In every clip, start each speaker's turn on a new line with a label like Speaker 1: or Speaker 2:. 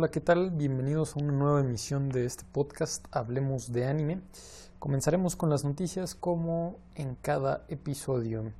Speaker 1: Hola, ¿qué tal? Bienvenidos a una nueva emisión de este podcast Hablemos de Anime. Comenzaremos con las noticias como en cada episodio.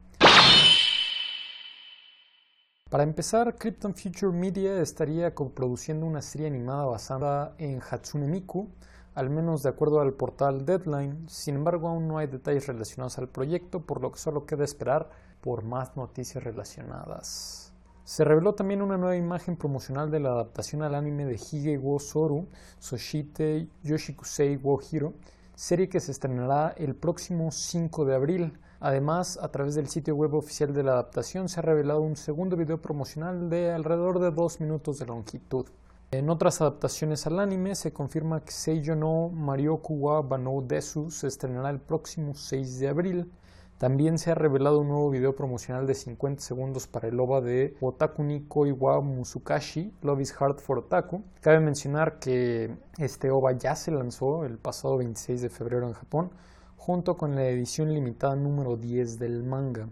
Speaker 1: Para empezar, Krypton Future Media estaría coproduciendo una serie animada basada en Hatsune Miku, al menos de acuerdo al portal Deadline. Sin embargo, aún no hay detalles relacionados al proyecto, por lo que solo queda esperar por más noticias relacionadas. Se reveló también una nueva imagen promocional de la adaptación al anime de Hige wo Soru, Soshite Yoshikusei wo Hiro, serie que se estrenará el próximo 5 de abril. Además, a través del sitio web oficial de la adaptación se ha revelado un segundo video promocional de alrededor de dos minutos de longitud. En otras adaptaciones al anime se confirma que Seiyo no Marioku wa Banou Desu se estrenará el próximo 6 de abril. También se ha revelado un nuevo video promocional de 50 segundos para el OVA de Otaku ni Koi wa Musukashi, Love is Hard for Otaku. Cabe mencionar que este OVA ya se lanzó el pasado 26 de febrero en Japón, junto con la edición limitada número 10 del manga.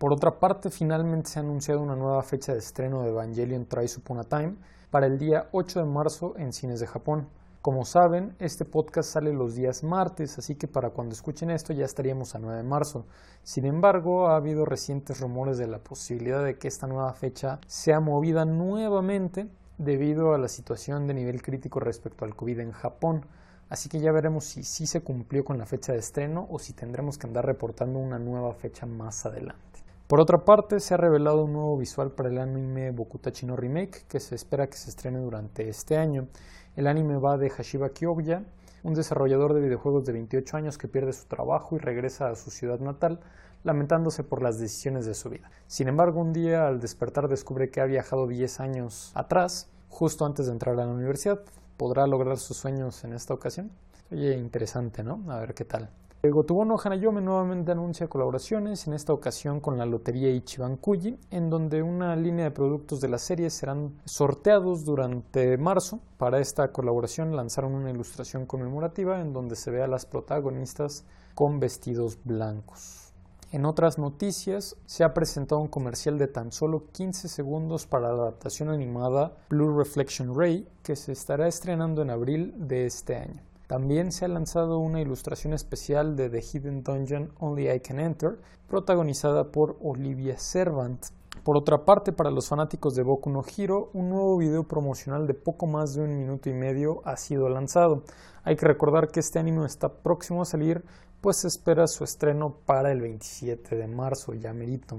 Speaker 1: Por otra parte, finalmente se ha anunciado una nueva fecha de estreno de Evangelion Tries Upon a Time para el día 8 de marzo en cines de Japón. Como saben, este podcast sale los días martes, así que para cuando escuchen esto ya estaríamos a 9 de marzo. Sin embargo, ha habido recientes rumores de la posibilidad de que esta nueva fecha sea movida nuevamente debido a la situación de nivel crítico respecto al COVID en Japón. Así que ya veremos si sí se cumplió con la fecha de estreno o si tendremos que andar reportando una nueva fecha más adelante. Por otra parte, se ha revelado un nuevo visual para el anime Bokutachi no Remake que se espera que se estrene durante este año. El anime va de Hashiba Kyoya, un desarrollador de videojuegos de 28 años que pierde su trabajo y regresa a su ciudad natal, lamentándose por las decisiones de su vida. Sin embargo, un día al despertar descubre que ha viajado 10 años atrás, justo antes de entrar a la universidad. ¿Podrá lograr sus sueños en esta ocasión? Oye, interesante, ¿no? A ver qué tal. Gotobono Hanayome nuevamente anuncia colaboraciones, en esta ocasión con la Lotería Ichiban Kuji, en donde una línea de productos de la serie serán sorteados durante marzo. Para esta colaboración lanzaron una ilustración conmemorativa en donde se ve a las protagonistas con vestidos blancos. En otras noticias, se ha presentado un comercial de tan solo 15 segundos para la adaptación animada Blue Reflection Ray, que se estará estrenando en abril de este año. También se ha lanzado una ilustración especial de The Hidden Dungeon Only I Can Enter, protagonizada por Olivia Servant. Por otra parte, para los fanáticos de Boku no Hero, un nuevo video promocional de poco más de un minuto y medio ha sido lanzado. Hay que recordar que este anime está próximo a salir, pues espera su estreno para el 27 de marzo, ya merito.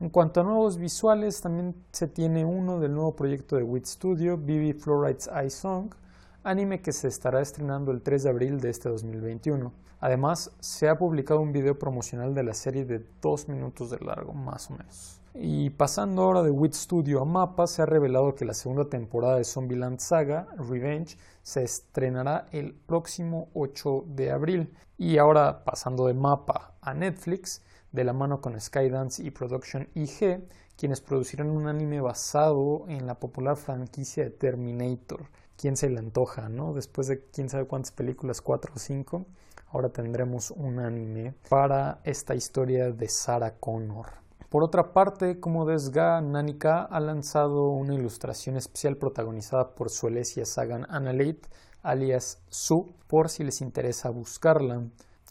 Speaker 1: En cuanto a nuevos visuales, también se tiene uno del nuevo proyecto de WIT Studio, BB Fluoride's Eye Song, anime que se estará estrenando el 3 de abril de este 2021. Además, se ha publicado un video promocional de la serie de dos minutos de largo, más o menos. Y pasando ahora de Wit Studio a Mapa, se ha revelado que la segunda temporada de Zombieland Saga, Revenge, se estrenará el próximo 8 de abril. Y ahora, pasando de Mapa a Netflix, de la mano con Skydance y Production IG, quienes producirán un anime basado en la popular franquicia de Terminator quién se le antoja, ¿no? Después de quién sabe cuántas películas, cuatro o cinco, ahora tendremos un anime para esta historia de Sarah Connor. Por otra parte, como Desga, Nanika ha lanzado una ilustración especial protagonizada por Suelesia Sagan Analate, alias Su, por si les interesa buscarla.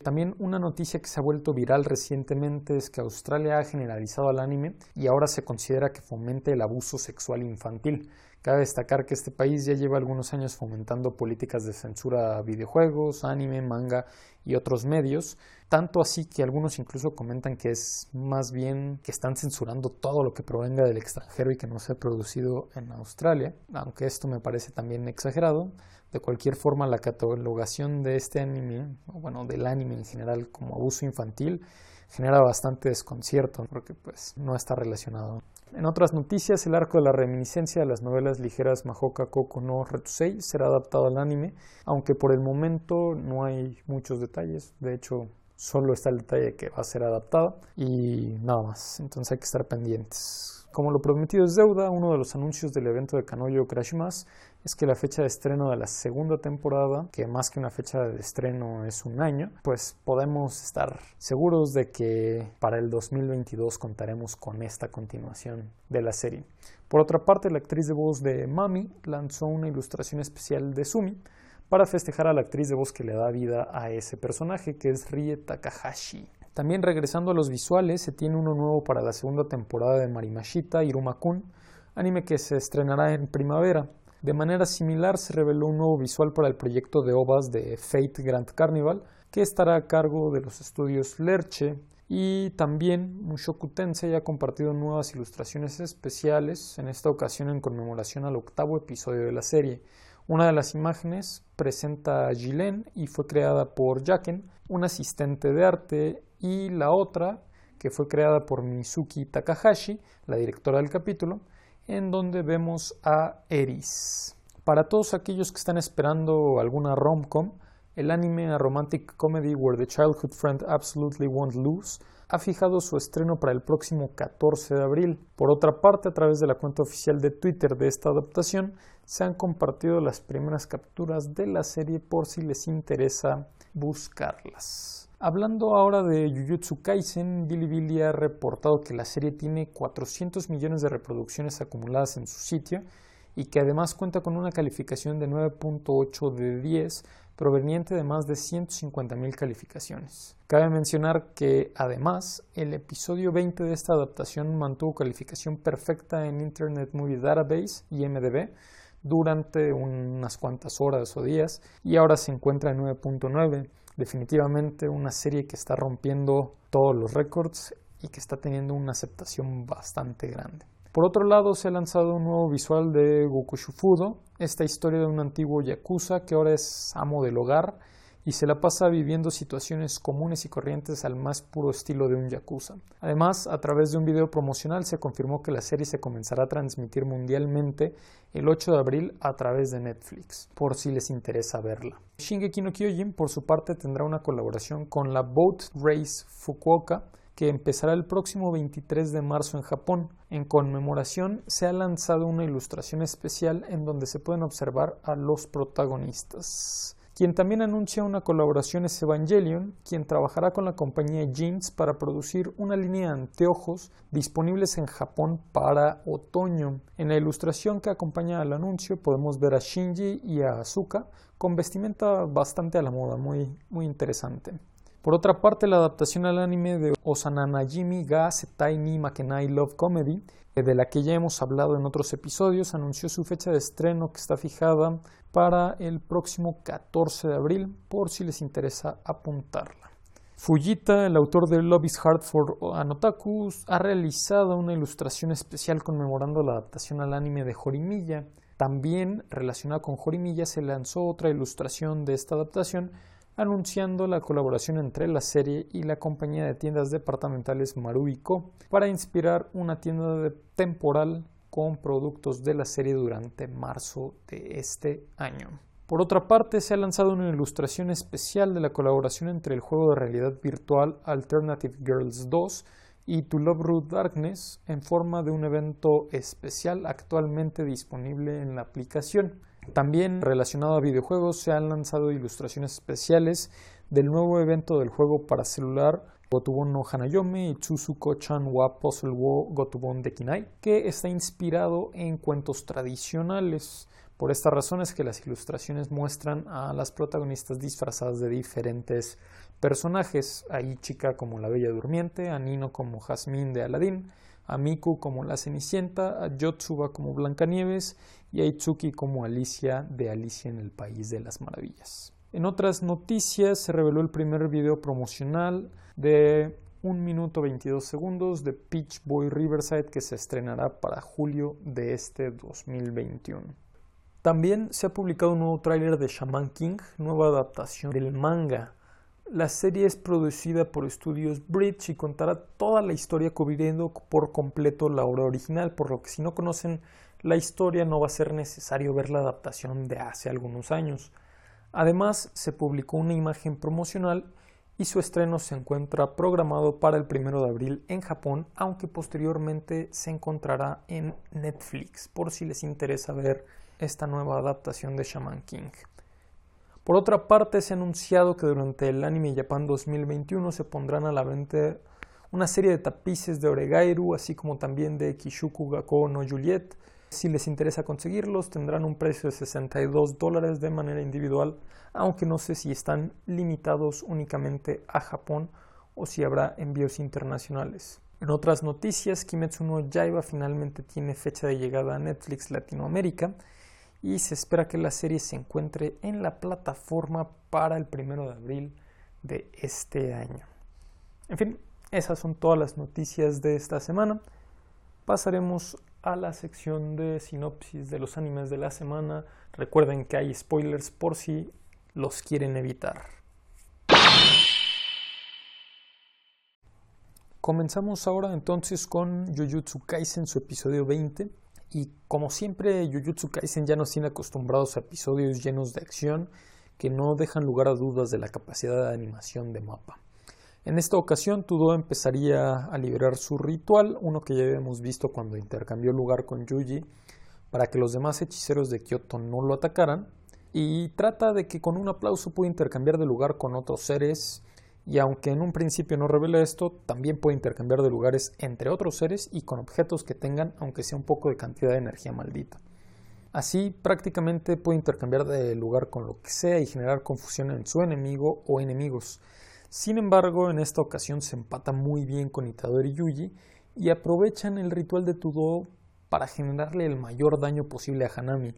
Speaker 1: También una noticia que se ha vuelto viral recientemente es que Australia ha generalizado al anime y ahora se considera que fomenta el abuso sexual infantil. Cabe destacar que este país ya lleva algunos años fomentando políticas de censura a videojuegos, anime, manga y otros medios, tanto así que algunos incluso comentan que es más bien que están censurando todo lo que provenga del extranjero y que no se ha producido en Australia, aunque esto me parece también exagerado. De cualquier forma, la catalogación de este anime, o bueno, del anime en general como abuso infantil, genera bastante desconcierto porque pues no está relacionado. En otras noticias, el arco de la reminiscencia de las novelas ligeras Mahoka Koko no Retusei será adaptado al anime, aunque por el momento no hay muchos detalles, de hecho solo está el detalle que va a ser adaptado y nada más, entonces hay que estar pendientes. Como lo prometido es deuda, uno de los anuncios del evento de Kanoyo Crashmas es que la fecha de estreno de la segunda temporada, que más que una fecha de estreno es un año, pues podemos estar seguros de que para el 2022 contaremos con esta continuación de la serie. Por otra parte, la actriz de voz de Mami lanzó una ilustración especial de Sumi para festejar a la actriz de voz que le da vida a ese personaje, que es Rie Takahashi. También regresando a los visuales, se tiene uno nuevo para la segunda temporada de Marimashita Iruma-kun, anime que se estrenará en primavera. De manera similar se reveló un nuevo visual para el proyecto de OVAs de Fate Grand Carnival, que estará a cargo de los estudios Lerche, y también Mushoku Tensei ha compartido nuevas ilustraciones especiales, en esta ocasión en conmemoración al octavo episodio de la serie. Una de las imágenes presenta a Jilen y fue creada por Jaken, un asistente de arte, y la otra, que fue creada por Mizuki Takahashi, la directora del capítulo, en donde vemos a Eris. Para todos aquellos que están esperando alguna rom-com, el anime A Romantic Comedy Where the Childhood Friend Absolutely Won't Lose ha fijado su estreno para el próximo 14 de abril. Por otra parte, a través de la cuenta oficial de Twitter de esta adaptación, se han compartido las primeras capturas de la serie por si les interesa buscarlas. Hablando ahora de Jujutsu Kaisen, Bilibili ha reportado que la serie tiene 400 millones de reproducciones acumuladas en su sitio y que además cuenta con una calificación de 9.8 de 10 proveniente de más de 150.000 calificaciones. Cabe mencionar que además el episodio 20 de esta adaptación mantuvo calificación perfecta en Internet Movie Database y MDB durante unas cuantas horas o días y ahora se encuentra en 9.9 definitivamente una serie que está rompiendo todos los récords y que está teniendo una aceptación bastante grande. Por otro lado, se ha lanzado un nuevo visual de Goku Shufudo, esta historia de un antiguo yakuza que ahora es amo del hogar y se la pasa viviendo situaciones comunes y corrientes al más puro estilo de un yakuza. Además, a través de un video promocional se confirmó que la serie se comenzará a transmitir mundialmente el 8 de abril a través de Netflix, por si les interesa verla. Shingeki no Kyojin, por su parte, tendrá una colaboración con la Boat Race Fukuoka, que empezará el próximo 23 de marzo en Japón. En conmemoración se ha lanzado una ilustración especial en donde se pueden observar a los protagonistas. Quien también anuncia una colaboración es Evangelion, quien trabajará con la compañía Jeans para producir una línea de anteojos disponibles en Japón para otoño. En la ilustración que acompaña al anuncio podemos ver a Shinji y a Asuka con vestimenta bastante a la moda, muy, muy interesante. Por otra parte, la adaptación al anime de Osananajimi ga Setai ni Makenai Love Comedy de la que ya hemos hablado en otros episodios, anunció su fecha de estreno que está fijada para el próximo 14 de abril, por si les interesa apuntarla. Fujita, el autor de Love is Hard for Anotakus, ha realizado una ilustración especial conmemorando la adaptación al anime de Jorimilla. También, relacionada con Jorimilla, se lanzó otra ilustración de esta adaptación anunciando la colaboración entre la serie y la compañía de tiendas departamentales Maruiko para inspirar una tienda temporal con productos de la serie durante marzo de este año. Por otra parte, se ha lanzado una ilustración especial de la colaboración entre el juego de realidad virtual Alternative Girls 2 y To Love Root Darkness en forma de un evento especial actualmente disponible en la aplicación. También relacionado a videojuegos se han lanzado ilustraciones especiales del nuevo evento del juego para celular Gotubon no Hanayome y Tsuzuko-chan wa Puzzle wo Gotubon de Kinai, que está inspirado en cuentos tradicionales. Por esta razón es que las ilustraciones muestran a las protagonistas disfrazadas de diferentes personajes, a Ichika como la Bella Durmiente, a Nino como Jasmine de Aladdin, a Miku como la Cenicienta, a Yotsuba como Blancanieves y a Itsuki como Alicia de Alicia en el País de las Maravillas. En otras noticias se reveló el primer video promocional de 1 minuto 22 segundos de Peach Boy Riverside que se estrenará para julio de este 2021. También se ha publicado un nuevo tráiler de Shaman King, nueva adaptación del manga la serie es producida por Estudios Bridge y contará toda la historia cubriendo por completo la obra original, por lo que si no conocen la historia no va a ser necesario ver la adaptación de hace algunos años. Además, se publicó una imagen promocional y su estreno se encuentra programado para el 1 de abril en Japón, aunque posteriormente se encontrará en Netflix, por si les interesa ver esta nueva adaptación de Shaman King. Por otra parte, se ha anunciado que durante el Anime Japan 2021 se pondrán a la venta una serie de tapices de Oregairu, así como también de Kishuku Gakko no Juliet. Si les interesa conseguirlos, tendrán un precio de 62 dólares de manera individual, aunque no sé si están limitados únicamente a Japón o si habrá envíos internacionales. En otras noticias, Kimetsu no Yaiba finalmente tiene fecha de llegada a Netflix Latinoamérica y se espera que la serie se encuentre en la plataforma para el primero de abril de este año. En fin, esas son todas las noticias de esta semana. Pasaremos a la sección de sinopsis de los animes de la semana. Recuerden que hay spoilers por si los quieren evitar. Comenzamos ahora entonces con Jujutsu Kaisen, su episodio 20. Y como siempre, Jujutsu Kaisen ya nos tiene acostumbrados a episodios llenos de acción que no dejan lugar a dudas de la capacidad de animación de mapa. En esta ocasión, Tudo empezaría a liberar su ritual, uno que ya habíamos visto cuando intercambió lugar con Yuji, para que los demás hechiceros de Kyoto no lo atacaran, y trata de que con un aplauso puede intercambiar de lugar con otros seres, y aunque en un principio no revela esto, también puede intercambiar de lugares entre otros seres y con objetos que tengan, aunque sea un poco de cantidad de energía maldita. Así prácticamente puede intercambiar de lugar con lo que sea y generar confusión en su enemigo o enemigos, sin embargo, en esta ocasión se empata muy bien con Itadori Yuji y aprovechan el ritual de Tudo para generarle el mayor daño posible a Hanami.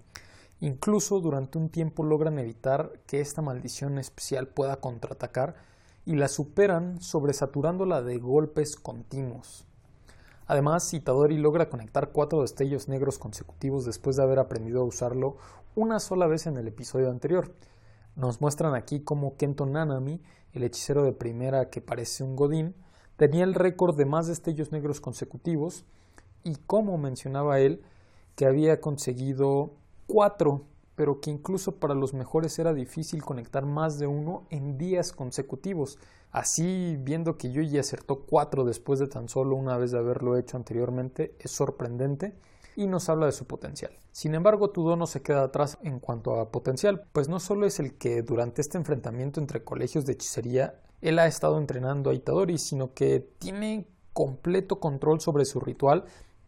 Speaker 1: Incluso durante un tiempo logran evitar que esta maldición especial pueda contraatacar y la superan sobresaturándola de golpes continuos. Además, Itadori logra conectar cuatro destellos negros consecutivos después de haber aprendido a usarlo una sola vez en el episodio anterior. Nos muestran aquí cómo Kento Nanami el hechicero de primera que parece un godín, tenía el récord de más destellos negros consecutivos y como mencionaba él, que había conseguido cuatro, pero que incluso para los mejores era difícil conectar más de uno en días consecutivos. Así, viendo que Yuji acertó cuatro después de tan solo una vez de haberlo hecho anteriormente, es sorprendente y nos habla de su potencial. Sin embargo, Tudo no se queda atrás en cuanto a potencial, pues no solo es el que durante este enfrentamiento entre colegios de hechicería él ha estado entrenando a Itadori, sino que tiene completo control sobre su ritual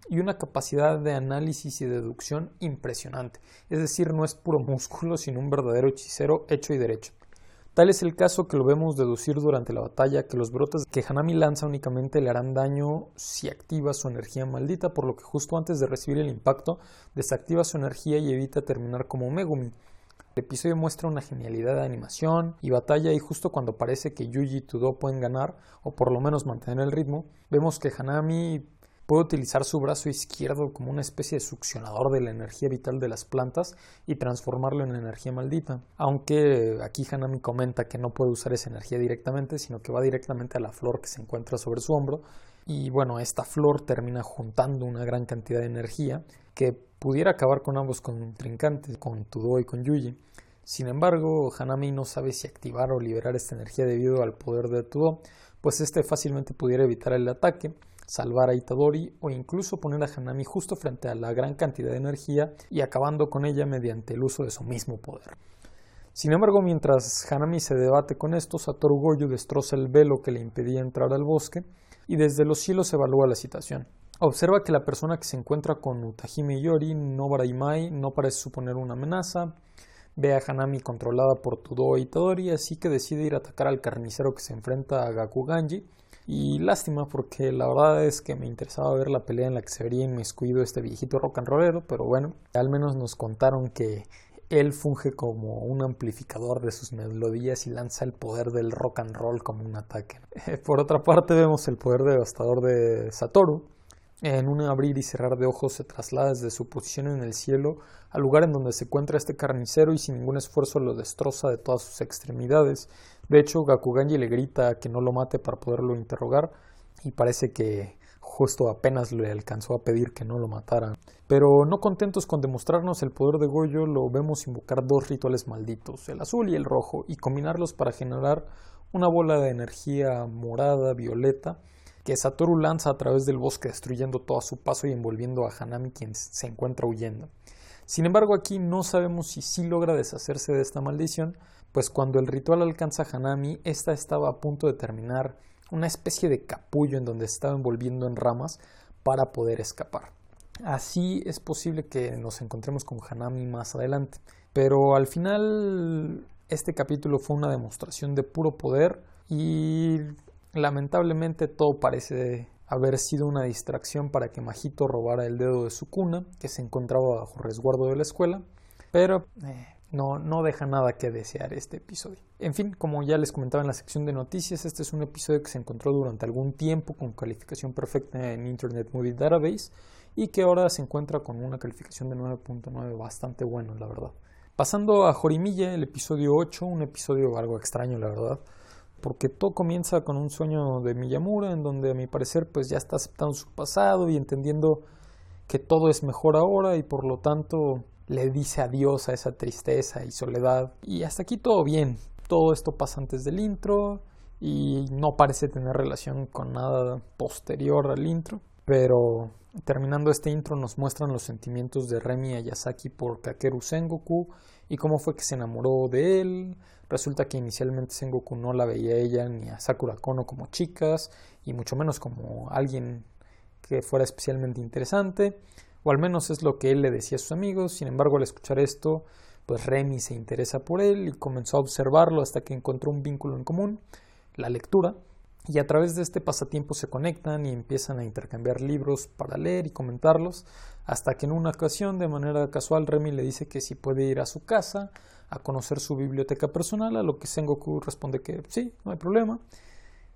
Speaker 1: y una capacidad de análisis y deducción impresionante. Es decir, no es puro músculo, sino un verdadero hechicero hecho y derecho. Tal es el caso que lo vemos deducir durante la batalla que los brotes que Hanami lanza únicamente le harán daño si activa su energía maldita, por lo que justo antes de recibir el impacto desactiva su energía y evita terminar como Megumi. El episodio muestra una genialidad de animación y batalla y justo cuando parece que Yuji y Tudo pueden ganar, o por lo menos mantener el ritmo, vemos que Hanami Puede utilizar su brazo izquierdo como una especie de succionador de la energía vital de las plantas y transformarlo en energía maldita. Aunque aquí Hanami comenta que no puede usar esa energía directamente, sino que va directamente a la flor que se encuentra sobre su hombro. Y bueno, esta flor termina juntando una gran cantidad de energía que pudiera acabar con ambos contrincantes, con Tudo y con Yuji. Sin embargo, Hanami no sabe si activar o liberar esta energía debido al poder de Tudo, pues este fácilmente pudiera evitar el ataque salvar a Itadori o incluso poner a Hanami justo frente a la gran cantidad de energía y acabando con ella mediante el uso de su mismo poder. Sin embargo, mientras Hanami se debate con esto, Satoru Goyo destroza el velo que le impedía entrar al bosque y desde los cielos evalúa la situación. Observa que la persona que se encuentra con Utahime Yori, Nobara Imai, no parece suponer una amenaza. Ve a Hanami controlada por Tudo y Itadori, así que decide ir a atacar al carnicero que se enfrenta a Gakuganji y lástima porque la verdad es que me interesaba ver la pelea en la que se vería inmiscuido este viejito rock and rollero, pero bueno, al menos nos contaron que él funge como un amplificador de sus melodías y lanza el poder del rock and roll como un ataque. Por otra parte vemos el poder devastador de Satoru, en un abrir y cerrar de ojos se traslada desde su posición en el cielo al lugar en donde se encuentra este carnicero y sin ningún esfuerzo lo destroza de todas sus extremidades. De hecho, Gakuganji le grita que no lo mate para poderlo interrogar y parece que justo apenas le alcanzó a pedir que no lo matara. Pero no contentos con demostrarnos el poder de Goyo, lo vemos invocar dos rituales malditos, el azul y el rojo, y combinarlos para generar una bola de energía morada, violeta, que Satoru lanza a través del bosque destruyendo todo a su paso y envolviendo a Hanami quien se encuentra huyendo. Sin embargo aquí no sabemos si sí logra deshacerse de esta maldición, pues cuando el ritual alcanza a Hanami, ésta estaba a punto de terminar una especie de capullo en donde estaba envolviendo en ramas para poder escapar. Así es posible que nos encontremos con Hanami más adelante. Pero al final este capítulo fue una demostración de puro poder y lamentablemente todo parece haber sido una distracción para que Majito robara el dedo de su cuna, que se encontraba bajo resguardo de la escuela, pero eh, no, no deja nada que desear este episodio. En fin, como ya les comentaba en la sección de noticias, este es un episodio que se encontró durante algún tiempo con calificación perfecta en Internet Movie Database y que ahora se encuentra con una calificación de 9.9 bastante bueno, la verdad. Pasando a Jorimilla, el episodio 8, un episodio algo extraño, la verdad, porque todo comienza con un sueño de Miyamura en donde a mi parecer pues ya está aceptando su pasado y entendiendo que todo es mejor ahora y por lo tanto le dice adiós a esa tristeza y soledad. Y hasta aquí todo bien. Todo esto pasa antes del intro y no parece tener relación con nada posterior al intro. Pero terminando este intro nos muestran los sentimientos de Remi Ayasaki por Kakeru Sengoku y cómo fue que se enamoró de él. Resulta que inicialmente Sengoku no la veía a ella ni a Sakura Kono como chicas y mucho menos como alguien que fuera especialmente interesante o al menos es lo que él le decía a sus amigos. Sin embargo, al escuchar esto, pues Remy se interesa por él y comenzó a observarlo hasta que encontró un vínculo en común, la lectura, y a través de este pasatiempo se conectan y empiezan a intercambiar libros para leer y comentarlos, hasta que en una ocasión, de manera casual, Remy le dice que si puede ir a su casa a conocer su biblioteca personal, a lo que Sengoku responde que sí, no hay problema.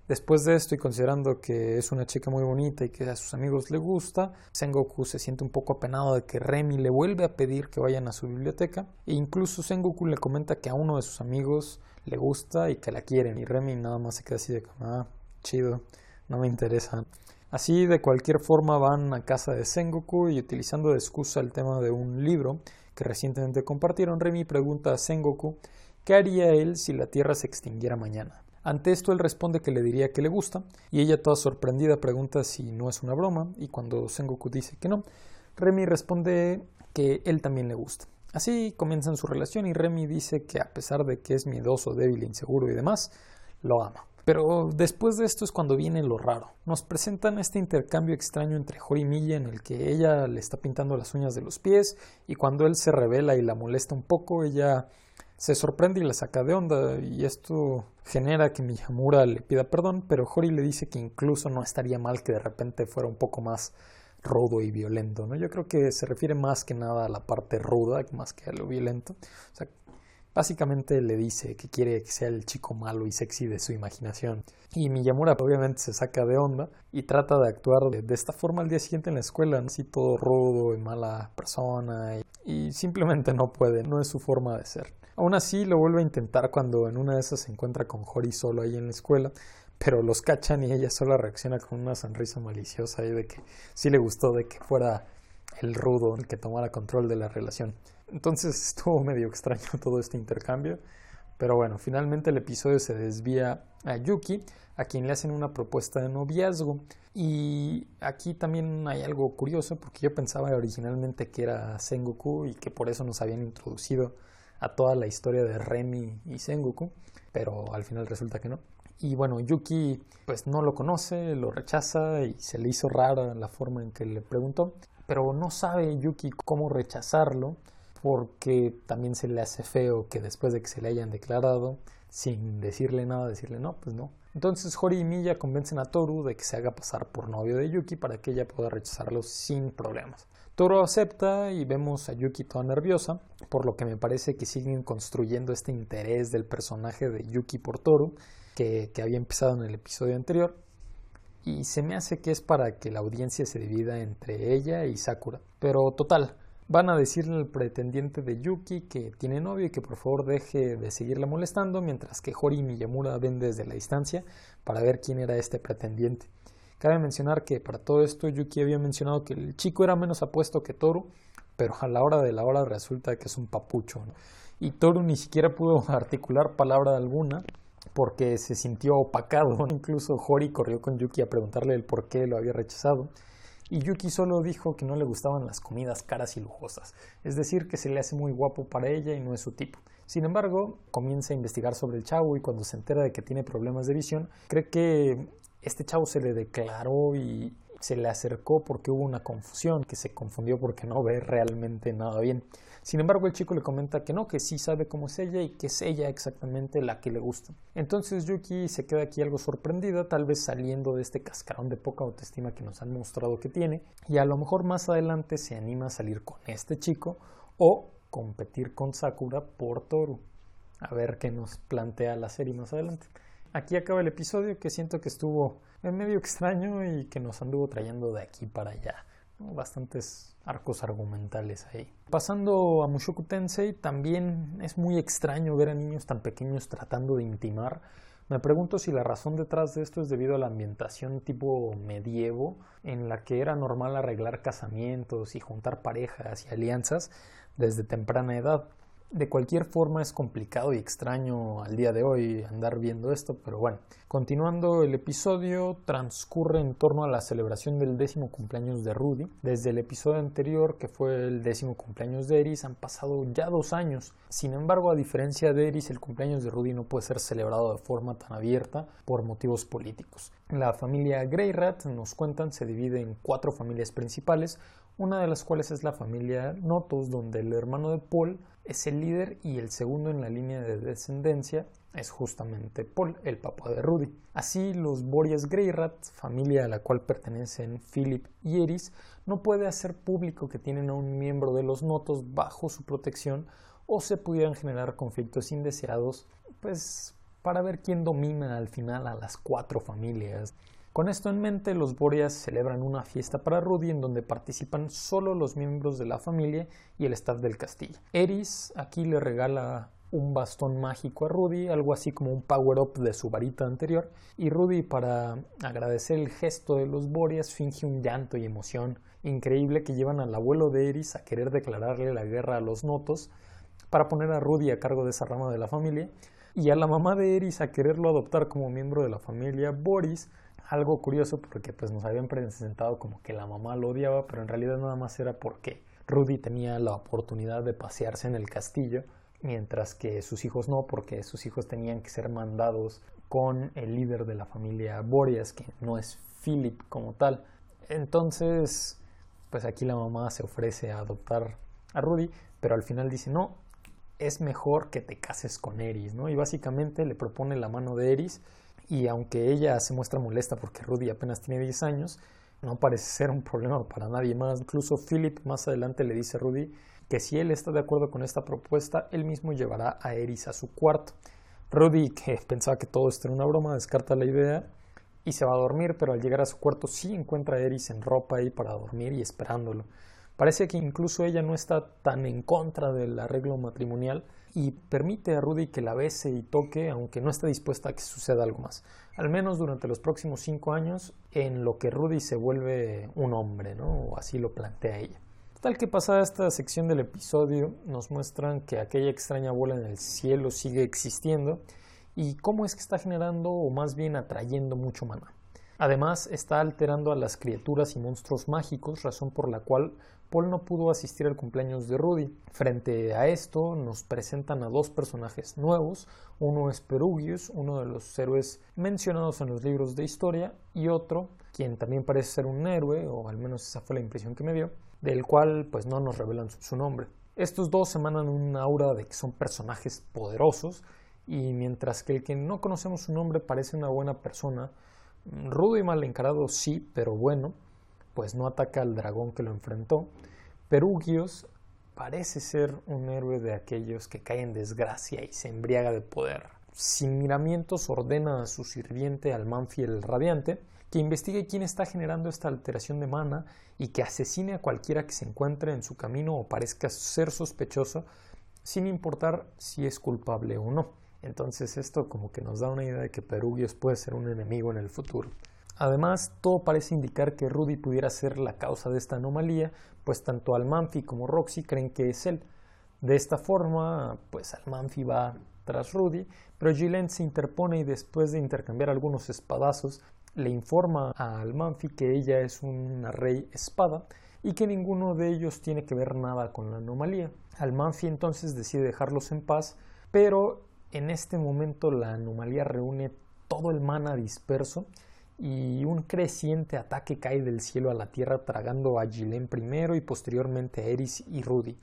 Speaker 1: Después de esto y considerando que es una chica muy bonita y que a sus amigos le gusta, Sengoku se siente un poco apenado de que Remy le vuelve a pedir que vayan a su biblioteca e incluso Sengoku le comenta que a uno de sus amigos le gusta y que la quieren y Remy nada más se queda así de ah, chido, no me interesa. Así de cualquier forma van a casa de Sengoku y utilizando de excusa el tema de un libro que recientemente compartieron, Remy pregunta a Sengoku qué haría él si la Tierra se extinguiera mañana. Ante esto él responde que le diría que le gusta, y ella toda sorprendida pregunta si no es una broma, y cuando Sengoku dice que no, Remy responde que él también le gusta. Así comienzan su relación y Remy dice que a pesar de que es miedoso, débil, inseguro y demás, lo ama. Pero después de esto es cuando viene lo raro. Nos presentan este intercambio extraño entre Hori y Milla en el que ella le está pintando las uñas de los pies y cuando él se revela y la molesta un poco, ella se sorprende y la saca de onda y esto genera que Miyamura le pida perdón, pero Hori le dice que incluso no estaría mal que de repente fuera un poco más rudo y violento, ¿no? Yo creo que se refiere más que nada a la parte ruda más que a lo violento. O sea, básicamente le dice que quiere que sea el chico malo y sexy de su imaginación. Y Miyamura obviamente se saca de onda y trata de actuar de, esta forma al día siguiente en la escuela, así todo rudo y mala persona y simplemente no puede, no es su forma de ser. Aún así lo vuelve a intentar cuando en una de esas se encuentra con Hori solo ahí en la escuela, pero los cachan y ella solo reacciona con una sonrisa maliciosa y de que sí le gustó de que fuera el rudo el que tomara control de la relación. Entonces estuvo medio extraño todo este intercambio, pero bueno, finalmente el episodio se desvía a Yuki, a quien le hacen una propuesta de noviazgo. Y aquí también hay algo curioso, porque yo pensaba originalmente que era Sengoku y que por eso nos habían introducido a toda la historia de Remy y Sengoku, pero al final resulta que no. Y bueno, Yuki pues no lo conoce, lo rechaza y se le hizo rara la forma en que le preguntó, pero no sabe Yuki cómo rechazarlo porque también se le hace feo que después de que se le hayan declarado, sin decirle nada, decirle no, pues no. Entonces Hori y Miya convencen a Toru de que se haga pasar por novio de Yuki para que ella pueda rechazarlo sin problemas. Toro acepta y vemos a Yuki toda nerviosa, por lo que me parece que siguen construyendo este interés del personaje de Yuki por que, que había empezado en el episodio anterior, y se me hace que es para que la audiencia se divida entre ella y Sakura. Pero total, van a decirle al pretendiente de Yuki que tiene novio y que por favor deje de seguirla molestando, mientras que Hori y Miyamura ven desde la distancia para ver quién era este pretendiente. Cabe mencionar que para todo esto Yuki había mencionado que el chico era menos apuesto que Toru, pero a la hora de la hora resulta que es un papucho. Y Toru ni siquiera pudo articular palabra alguna porque se sintió opacado. Incluso Hori corrió con Yuki a preguntarle el por qué lo había rechazado. Y Yuki solo dijo que no le gustaban las comidas caras y lujosas, es decir, que se le hace muy guapo para ella y no es su tipo. Sin embargo, comienza a investigar sobre el chavo y cuando se entera de que tiene problemas de visión, cree que este chavo se le declaró y se le acercó porque hubo una confusión, que se confundió porque no ve realmente nada bien. Sin embargo, el chico le comenta que no, que sí sabe cómo es ella y que es ella exactamente la que le gusta. Entonces Yuki se queda aquí algo sorprendida, tal vez saliendo de este cascarón de poca autoestima que nos han mostrado que tiene, y a lo mejor más adelante se anima a salir con este chico o competir con Sakura por Toru. A ver qué nos plantea la serie más adelante. Aquí acaba el episodio que siento que estuvo en medio extraño y que nos anduvo trayendo de aquí para allá. Bastantes arcos argumentales ahí. Pasando a Mushoku Tensei, también es muy extraño ver a niños tan pequeños tratando de intimar. Me pregunto si la razón detrás de esto es debido a la ambientación tipo medievo, en la que era normal arreglar casamientos y juntar parejas y alianzas desde temprana edad de cualquier forma es complicado y extraño al día de hoy andar viendo esto, pero bueno, continuando el episodio transcurre en torno a la celebración del décimo cumpleaños de Rudy. Desde el episodio anterior, que fue el décimo cumpleaños de Eris, han pasado ya dos años. Sin embargo, a diferencia de Eris, el cumpleaños de Rudy no puede ser celebrado de forma tan abierta por motivos políticos. La familia Greyrat, nos cuentan, se divide en cuatro familias principales, una de las cuales es la familia Notos, donde el hermano de Paul es el líder y el segundo en la línea de descendencia es justamente Paul, el papá de Rudy. Así, los Boreas Greyrat, familia a la cual pertenecen Philip y Eris, no puede hacer público que tienen a un miembro de los Notos bajo su protección o se pudieran generar conflictos indeseados, pues para ver quién domina al final a las cuatro familias. Con esto en mente, los Boreas celebran una fiesta para Rudy en donde participan solo los miembros de la familia y el staff del castillo. Eris aquí le regala un bastón mágico a Rudy, algo así como un power-up de su varita anterior, y Rudy para agradecer el gesto de los Boreas finge un llanto y emoción increíble que llevan al abuelo de Eris a querer declararle la guerra a los Notos para poner a Rudy a cargo de esa rama de la familia, y a la mamá de Eris a quererlo adoptar como miembro de la familia Boris algo curioso porque pues nos habían presentado como que la mamá lo odiaba, pero en realidad nada más era porque Rudy tenía la oportunidad de pasearse en el castillo, mientras que sus hijos no, porque sus hijos tenían que ser mandados con el líder de la familia Boreas, que no es Philip como tal. Entonces, pues aquí la mamá se ofrece a adoptar a Rudy, pero al final dice, no, es mejor que te cases con Eris, ¿no? Y básicamente le propone la mano de Eris y aunque ella se muestra molesta porque Rudy apenas tiene 10 años, no parece ser un problema para nadie más. Incluso Philip más adelante le dice a Rudy que si él está de acuerdo con esta propuesta, él mismo llevará a Eris a su cuarto. Rudy, que pensaba que todo esto era una broma, descarta la idea y se va a dormir, pero al llegar a su cuarto sí encuentra a Eris en ropa ahí para dormir y esperándolo. Parece que incluso ella no está tan en contra del arreglo matrimonial y permite a Rudy que la bese y toque, aunque no está dispuesta a que suceda algo más. Al menos durante los próximos cinco años, en lo que Rudy se vuelve un hombre, ¿no? O así lo plantea ella. Tal que pasada esta sección del episodio, nos muestran que aquella extraña bola en el cielo sigue existiendo y cómo es que está generando o más bien atrayendo mucho maná. Además, está alterando a las criaturas y monstruos mágicos, razón por la cual Paul no pudo asistir al cumpleaños de Rudy. Frente a esto, nos presentan a dos personajes nuevos. Uno es Perugius, uno de los héroes mencionados en los libros de historia, y otro, quien también parece ser un héroe, o al menos esa fue la impresión que me dio, del cual pues no nos revelan su nombre. Estos dos emanan un aura de que son personajes poderosos, y mientras que el que no conocemos su nombre parece una buena persona, Rudo y mal encarado sí, pero bueno, pues no ataca al dragón que lo enfrentó. Perugios parece ser un héroe de aquellos que caen en desgracia y se embriaga de poder. Sin miramientos ordena a su sirviente Almanfi el Radiante que investigue quién está generando esta alteración de mana y que asesine a cualquiera que se encuentre en su camino o parezca ser sospechoso, sin importar si es culpable o no. Entonces esto como que nos da una idea de que Perugios puede ser un enemigo en el futuro. Además, todo parece indicar que Rudy pudiera ser la causa de esta anomalía, pues tanto Almanfi como Roxy creen que es él. De esta forma, pues Almanfi va tras Rudy, pero Gillen se interpone y después de intercambiar algunos espadazos, le informa a Almanfi que ella es una rey espada y que ninguno de ellos tiene que ver nada con la anomalía. Almanfi entonces decide dejarlos en paz, pero en este momento la anomalía reúne todo el mana disperso y un creciente ataque cae del cielo a la tierra tragando a Gillen primero y posteriormente a Eris y Rudy.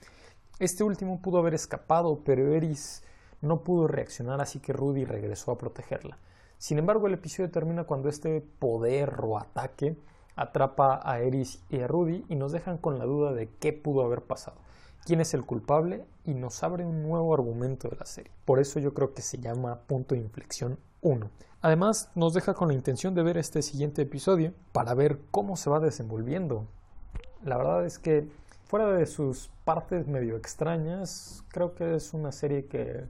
Speaker 1: Este último pudo haber escapado, pero Eris no pudo reaccionar así que Rudy regresó a protegerla. Sin embargo, el episodio termina cuando este poder o ataque atrapa a Eris y a Rudy y nos dejan con la duda de qué pudo haber pasado, quién es el culpable y nos abre un nuevo argumento de la serie. Por eso yo creo que se llama punto de inflexión 1. Además, nos deja con la intención de ver este siguiente episodio para ver cómo se va desenvolviendo. La verdad es que fuera de sus partes medio extrañas, creo que es una serie que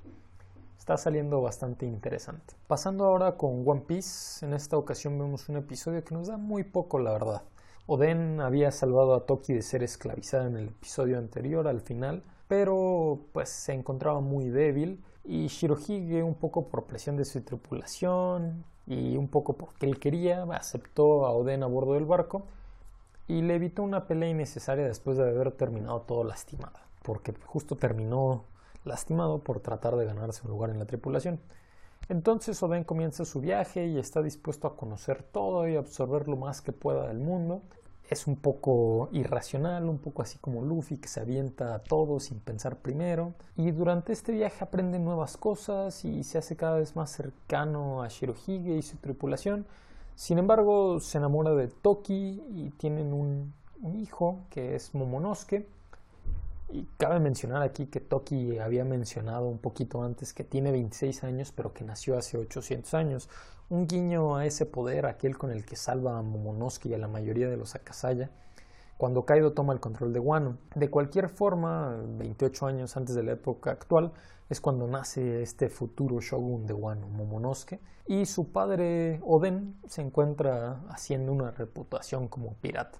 Speaker 1: está saliendo bastante interesante. Pasando ahora con One Piece, en esta ocasión vemos un episodio que nos da muy poco, la verdad. Oden había salvado a Toki de ser esclavizada en el episodio anterior al final, pero pues se encontraba muy débil y Shirohige un poco por presión de su tripulación y un poco porque él quería, aceptó a Oden a bordo del barco y le evitó una pelea innecesaria después de haber terminado todo lastimado, porque justo terminó lastimado por tratar de ganarse un lugar en la tripulación. Entonces Oden comienza su viaje y está dispuesto a conocer todo y absorber lo más que pueda del mundo. Es un poco irracional, un poco así como Luffy que se avienta a todo sin pensar primero. Y durante este viaje aprende nuevas cosas y se hace cada vez más cercano a Shirohige y su tripulación. Sin embargo, se enamora de Toki y tienen un, un hijo que es Momonosuke y cabe mencionar aquí que Toki había mencionado un poquito antes que tiene 26 años, pero que nació hace 800 años. Un guiño a ese poder, aquel con el que salva a Momonosuke y a la mayoría de los Akasaya, cuando Kaido toma el control de Wano. De cualquier forma, 28 años antes de la época actual, es cuando nace este futuro shogun de Wano, Momonosuke, y su padre Oden se encuentra haciendo una reputación como pirata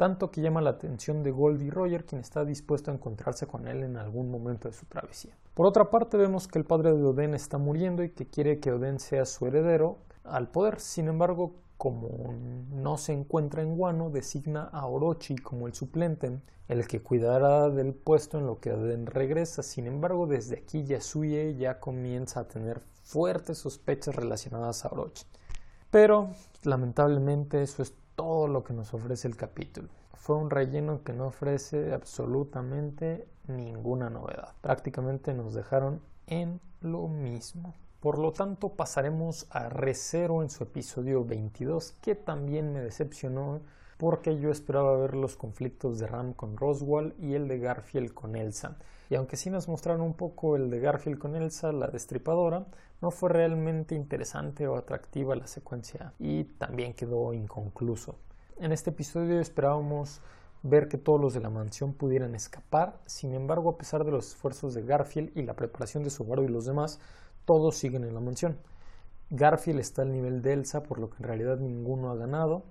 Speaker 1: tanto que llama la atención de Goldie Roger, quien está dispuesto a encontrarse con él en algún momento de su travesía. Por otra parte, vemos que el padre de Oden está muriendo y que quiere que Oden sea su heredero al poder. Sin embargo, como no se encuentra en Guano, designa a Orochi como el suplente, el que cuidará del puesto en lo que Oden regresa. Sin embargo, desde aquí Yasuye ya comienza a tener fuertes sospechas relacionadas a Orochi. Pero, lamentablemente, eso es todo lo que nos ofrece el capítulo. Fue un relleno que no ofrece absolutamente ninguna novedad. Prácticamente nos dejaron en lo mismo. Por lo tanto, pasaremos a Recero en su episodio 22, que también me decepcionó porque yo esperaba ver los conflictos de Ram con Roswell y el de Garfield con Elsa. Y aunque sí nos mostraron un poco el de Garfield con Elsa, la destripadora, no fue realmente interesante o atractiva la secuencia y también quedó inconcluso. En este episodio esperábamos ver que todos los de la mansión pudieran escapar, sin embargo a pesar de los esfuerzos de Garfield y la preparación de su bardo y los demás, todos siguen en la mansión. Garfield está al nivel de Elsa, por lo que en realidad ninguno ha ganado.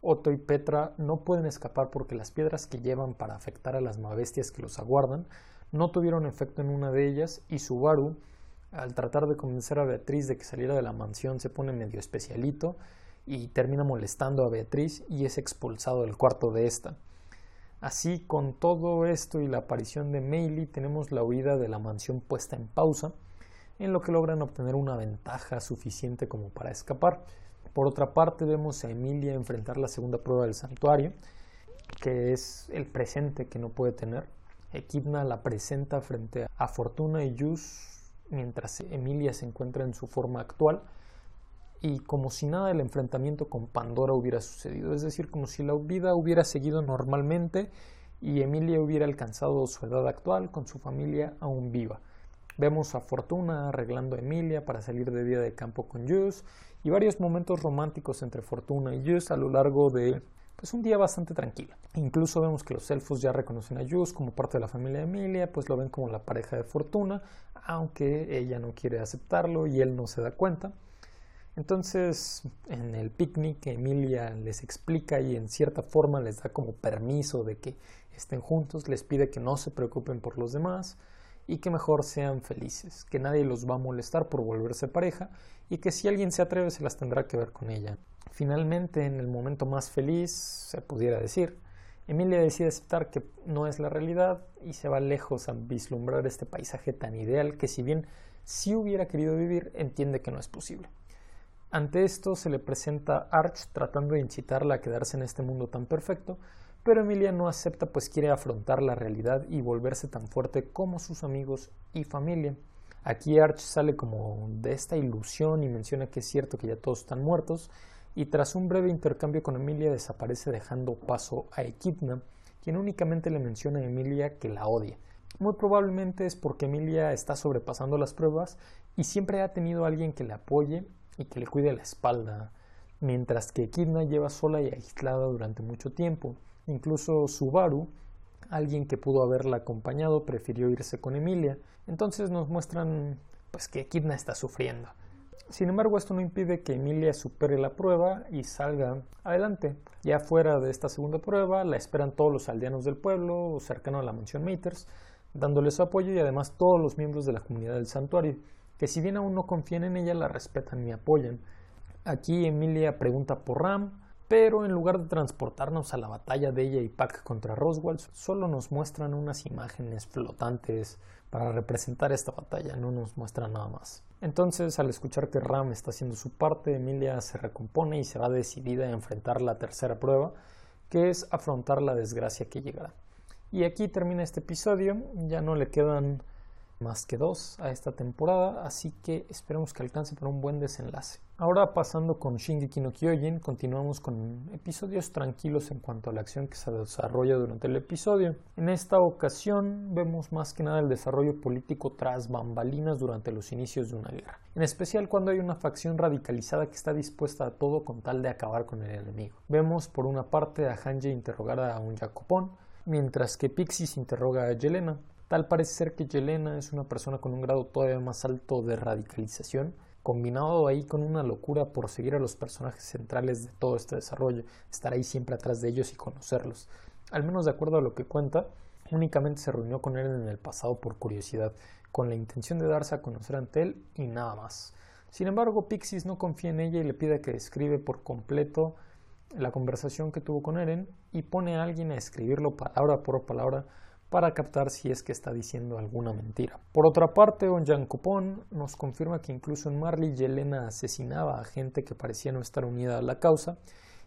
Speaker 1: Otto y Petra no pueden escapar porque las piedras que llevan para afectar a las bestias que los aguardan no tuvieron efecto en una de ellas y Subaru, al tratar de convencer a Beatriz de que saliera de la mansión, se pone medio especialito y termina molestando a Beatriz y es expulsado del cuarto de esta. Así, con todo esto y la aparición de Meili, tenemos la huida de la mansión puesta en pausa, en lo que logran obtener una ventaja suficiente como para escapar. Por otra parte, vemos a Emilia enfrentar la segunda prueba del santuario, que es el presente que no puede tener, Equidna la presenta frente a Fortuna y Jus mientras Emilia se encuentra en su forma actual y como si nada del enfrentamiento con Pandora hubiera sucedido, es decir, como si la vida hubiera seguido normalmente y Emilia hubiera alcanzado su edad actual con su familia aún viva. Vemos a Fortuna arreglando a Emilia para salir de día de campo con Jus y varios momentos románticos entre Fortuna y Jus a lo largo de pues un día bastante tranquilo. Incluso vemos que los elfos ya reconocen a Jus como parte de la familia de Emilia, pues lo ven como la pareja de fortuna, aunque ella no quiere aceptarlo y él no se da cuenta. Entonces, en el picnic, Emilia les explica y en cierta forma les da como permiso de que estén juntos, les pide que no se preocupen por los demás y que mejor sean felices, que nadie los va a molestar por volverse pareja y que si alguien se atreve se las tendrá que ver con ella. Finalmente, en el momento más feliz, se pudiera decir, Emilia decide aceptar que no es la realidad y se va lejos a vislumbrar este paisaje tan ideal que si bien sí hubiera querido vivir, entiende que no es posible. Ante esto se le presenta Arch tratando de incitarla a quedarse en este mundo tan perfecto, pero Emilia no acepta pues quiere afrontar la realidad y volverse tan fuerte como sus amigos y familia. Aquí Arch sale como de esta ilusión y menciona que es cierto que ya todos están muertos, y tras un breve intercambio con Emilia desaparece dejando paso a Equidna, quien únicamente le menciona a Emilia que la odia. Muy probablemente es porque Emilia está sobrepasando las pruebas y siempre ha tenido alguien que le apoye y que le cuide la espalda, mientras que Equidna lleva sola y aislada durante mucho tiempo. Incluso Subaru, alguien que pudo haberla acompañado, prefirió irse con Emilia. Entonces nos muestran pues que Equidna está sufriendo. Sin embargo, esto no impide que Emilia supere la prueba y salga adelante. Ya fuera de esta segunda prueba, la esperan todos los aldeanos del pueblo cercano a la mansión Maters, dándole su apoyo y además todos los miembros de la comunidad del santuario, que si bien aún no confían en ella, la respetan y apoyan. Aquí Emilia pregunta por Ram, pero en lugar de transportarnos a la batalla de ella y Pac contra Roswell, solo nos muestran unas imágenes flotantes para representar esta batalla, no nos muestran nada más. Entonces, al escuchar que Ram está haciendo su parte, Emilia se recompone y se va decidida a enfrentar la tercera prueba, que es afrontar la desgracia que llegará. Y aquí termina este episodio, ya no le quedan más que dos a esta temporada, así que esperemos que alcance para un buen desenlace. Ahora pasando con Shingeki no Kyojin, continuamos con episodios tranquilos en cuanto a la acción que se desarrolla durante el episodio. En esta ocasión vemos más que nada el desarrollo político tras bambalinas durante los inicios de una guerra, en especial cuando hay una facción radicalizada que está dispuesta a todo con tal de acabar con el enemigo. Vemos por una parte a Hanji interrogar a un Jacopón, mientras que Pixis interroga a Yelena. Tal parece ser que Yelena es una persona con un grado todavía más alto de radicalización, combinado ahí con una locura por seguir a los personajes centrales de todo este desarrollo, estar ahí siempre atrás de ellos y conocerlos. Al menos de acuerdo a lo que cuenta, únicamente se reunió con él en el pasado por curiosidad, con la intención de darse a conocer ante él y nada más. Sin embargo, Pixis no confía en ella y le pide que describe por completo la conversación que tuvo con Eren y pone a alguien a escribirlo palabra por palabra para captar si es que está diciendo alguna mentira. Por otra parte, Onjan Copón nos confirma que incluso en Marley Yelena asesinaba a gente que parecía no estar unida a la causa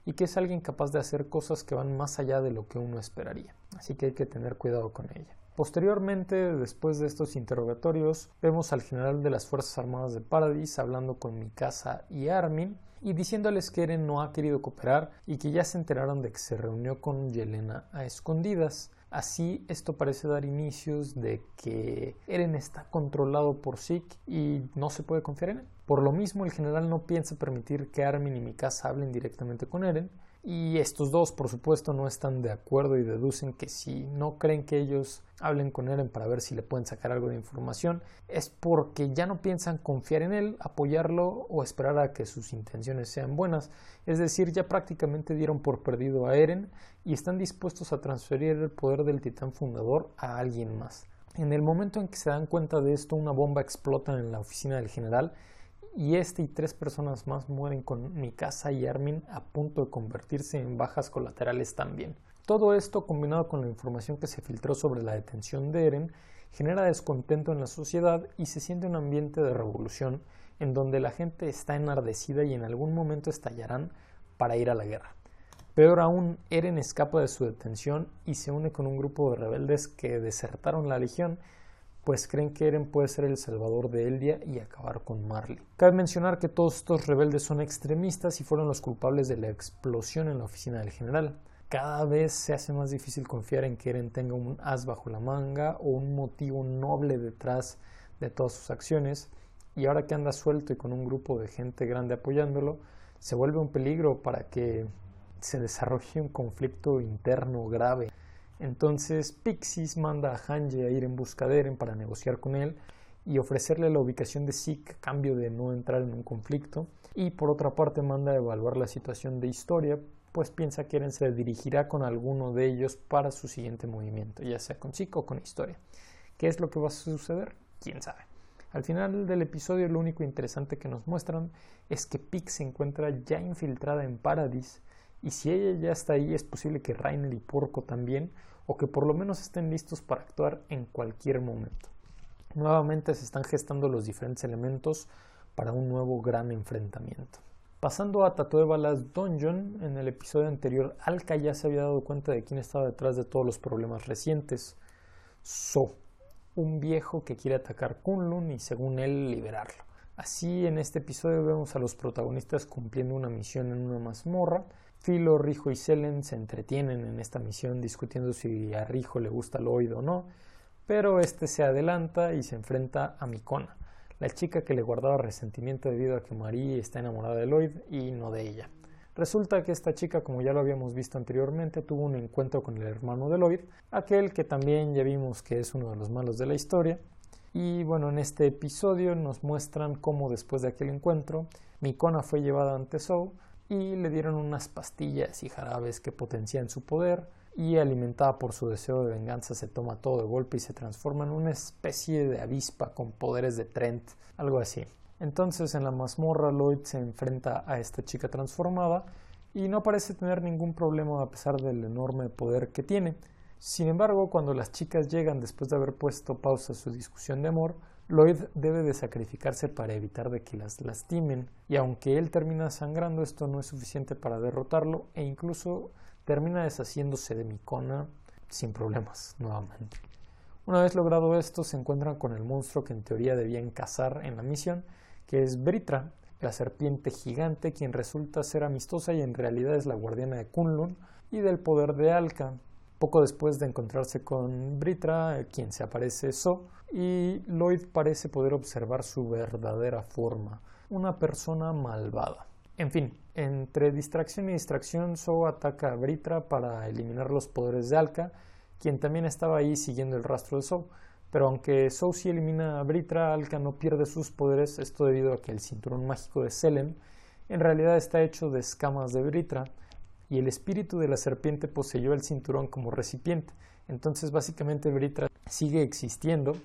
Speaker 1: y que es alguien capaz de hacer cosas que van más allá de lo que uno esperaría. Así que hay que tener cuidado con ella. Posteriormente, después de estos interrogatorios, vemos al general de las Fuerzas Armadas de Paradis hablando con Mikasa y Armin y diciéndoles que Eren no ha querido cooperar y que ya se enteraron de que se reunió con Yelena a escondidas. Así, esto parece dar inicios de que Eren está controlado por Zeke y no se puede confiar en él. Por lo mismo, el general no piensa permitir que Armin y Mikasa hablen directamente con Eren, y estos dos, por supuesto, no están de acuerdo y deducen que si no creen que ellos hablen con Eren para ver si le pueden sacar algo de información, es porque ya no piensan confiar en él, apoyarlo o esperar a que sus intenciones sean buenas. Es decir, ya prácticamente dieron por perdido a Eren y están dispuestos a transferir el poder del titán fundador a alguien más. En el momento en que se dan cuenta de esto, una bomba explota en la oficina del general y este y tres personas más mueren con Mikasa y Armin a punto de convertirse en bajas colaterales también. Todo esto, combinado con la información que se filtró sobre la detención de Eren, genera descontento en la sociedad y se siente un ambiente de revolución en donde la gente está enardecida y en algún momento estallarán para ir a la guerra. Peor aún, Eren escapa de su detención y se une con un grupo de rebeldes que desertaron la legión pues creen que Eren puede ser el salvador de Eldia y acabar con Marley. Cabe mencionar que todos estos rebeldes son extremistas y fueron los culpables de la explosión en la oficina del general. Cada vez se hace más difícil confiar en que Eren tenga un as bajo la manga o un motivo noble detrás de todas sus acciones, y ahora que anda suelto y con un grupo de gente grande apoyándolo, se vuelve un peligro para que se desarrolle un conflicto interno grave entonces Pixis manda a Hanji a ir en busca de Eren para negociar con él y ofrecerle la ubicación de Zeke a cambio de no entrar en un conflicto. Y por otra parte manda a evaluar la situación de Historia, pues piensa que Eren se dirigirá con alguno de ellos para su siguiente movimiento, ya sea con Zeke o con Historia. ¿Qué es lo que va a suceder? ¿Quién sabe? Al final del episodio lo único interesante que nos muestran es que Pig se encuentra ya infiltrada en Paradis y si ella ya está ahí es posible que Rainer y Porco también o que por lo menos estén listos para actuar en cualquier momento. Nuevamente se están gestando los diferentes elementos para un nuevo gran enfrentamiento. Pasando a Tatoebalas Dungeon, en el episodio anterior, Alka ya se había dado cuenta de quién estaba detrás de todos los problemas recientes. So, un viejo que quiere atacar Kunlun y según él liberarlo. Así en este episodio vemos a los protagonistas cumpliendo una misión en una mazmorra. Filo, Rijo y Selen se entretienen en esta misión discutiendo si a Rijo le gusta el oído o no, pero este se adelanta y se enfrenta a Mikona la chica que le guardaba resentimiento debido a que Marie está enamorada de Lloyd y no de ella. Resulta que esta chica, como ya lo habíamos visto anteriormente, tuvo un encuentro con el hermano de Lloyd, aquel que también ya vimos que es uno de los malos de la historia. Y bueno, en este episodio nos muestran cómo después de aquel encuentro, Mikona fue llevada ante Sou y le dieron unas pastillas y jarabes que potencian su poder, y alimentada por su deseo de venganza se toma todo de golpe y se transforma en una especie de avispa con poderes de Trent, algo así. Entonces en la mazmorra Lloyd se enfrenta a esta chica transformada y no parece tener ningún problema a pesar del enorme poder que tiene. Sin embargo, cuando las chicas llegan después de haber puesto pausa a su discusión de amor, Lloyd debe de sacrificarse para evitar de que las lastimen, y aunque él termina sangrando, esto no es suficiente para derrotarlo e incluso termina deshaciéndose de Micona sin problemas nuevamente. Una vez logrado esto, se encuentran con el monstruo que en teoría debían cazar en la misión, que es Britra, la serpiente gigante, quien resulta ser amistosa y en realidad es la guardiana de Kunlun y del poder de Alka. Poco después de encontrarse con Britra, quien se aparece So, y Lloyd parece poder observar su verdadera forma, una persona malvada. En fin, entre distracción y distracción, So ataca a Britra para eliminar los poderes de Alka, quien también estaba ahí siguiendo el rastro de So. Pero aunque So sí elimina a Britra, Alka no pierde sus poderes, esto debido a que el cinturón mágico de Selen en realidad está hecho de escamas de Britra, y el espíritu de la serpiente poseyó el cinturón como recipiente. Entonces básicamente Britra sigue existiendo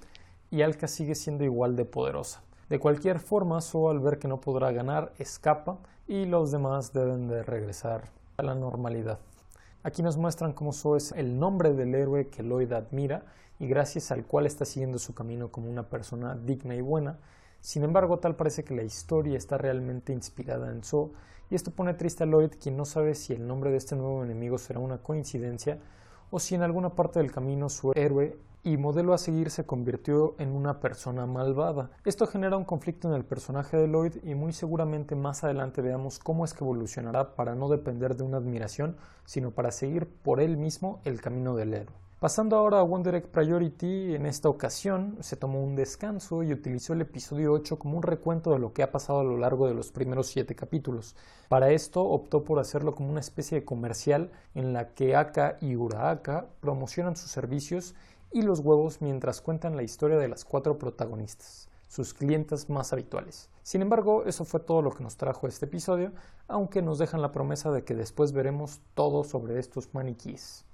Speaker 1: y Alka sigue siendo igual de poderosa. De cualquier forma, So al ver que no podrá ganar, escapa y los demás deben de regresar a la normalidad. Aquí nos muestran cómo So es el nombre del héroe que Lloyd admira y gracias al cual está siguiendo su camino como una persona digna y buena. Sin embargo, tal parece que la historia está realmente inspirada en So y esto pone triste a Lloyd quien no sabe si el nombre de este nuevo enemigo será una coincidencia o si en alguna parte del camino su héroe y modelo a seguir se convirtió en una persona malvada. Esto genera un conflicto en el personaje de Lloyd y muy seguramente más adelante veamos cómo es que evolucionará para no depender de una admiración, sino para seguir por él mismo el camino del héroe. Pasando ahora a Wonder Egg Priority, en esta ocasión se tomó un descanso y utilizó el episodio 8 como un recuento de lo que ha pasado a lo largo de los primeros 7 capítulos. Para esto optó por hacerlo como una especie de comercial en la que Aka y Uraaka promocionan sus servicios y los huevos mientras cuentan la historia de las cuatro protagonistas, sus clientes más habituales. Sin embargo, eso fue todo lo que nos trajo este episodio, aunque nos dejan la promesa de que después veremos todo sobre estos maniquíes.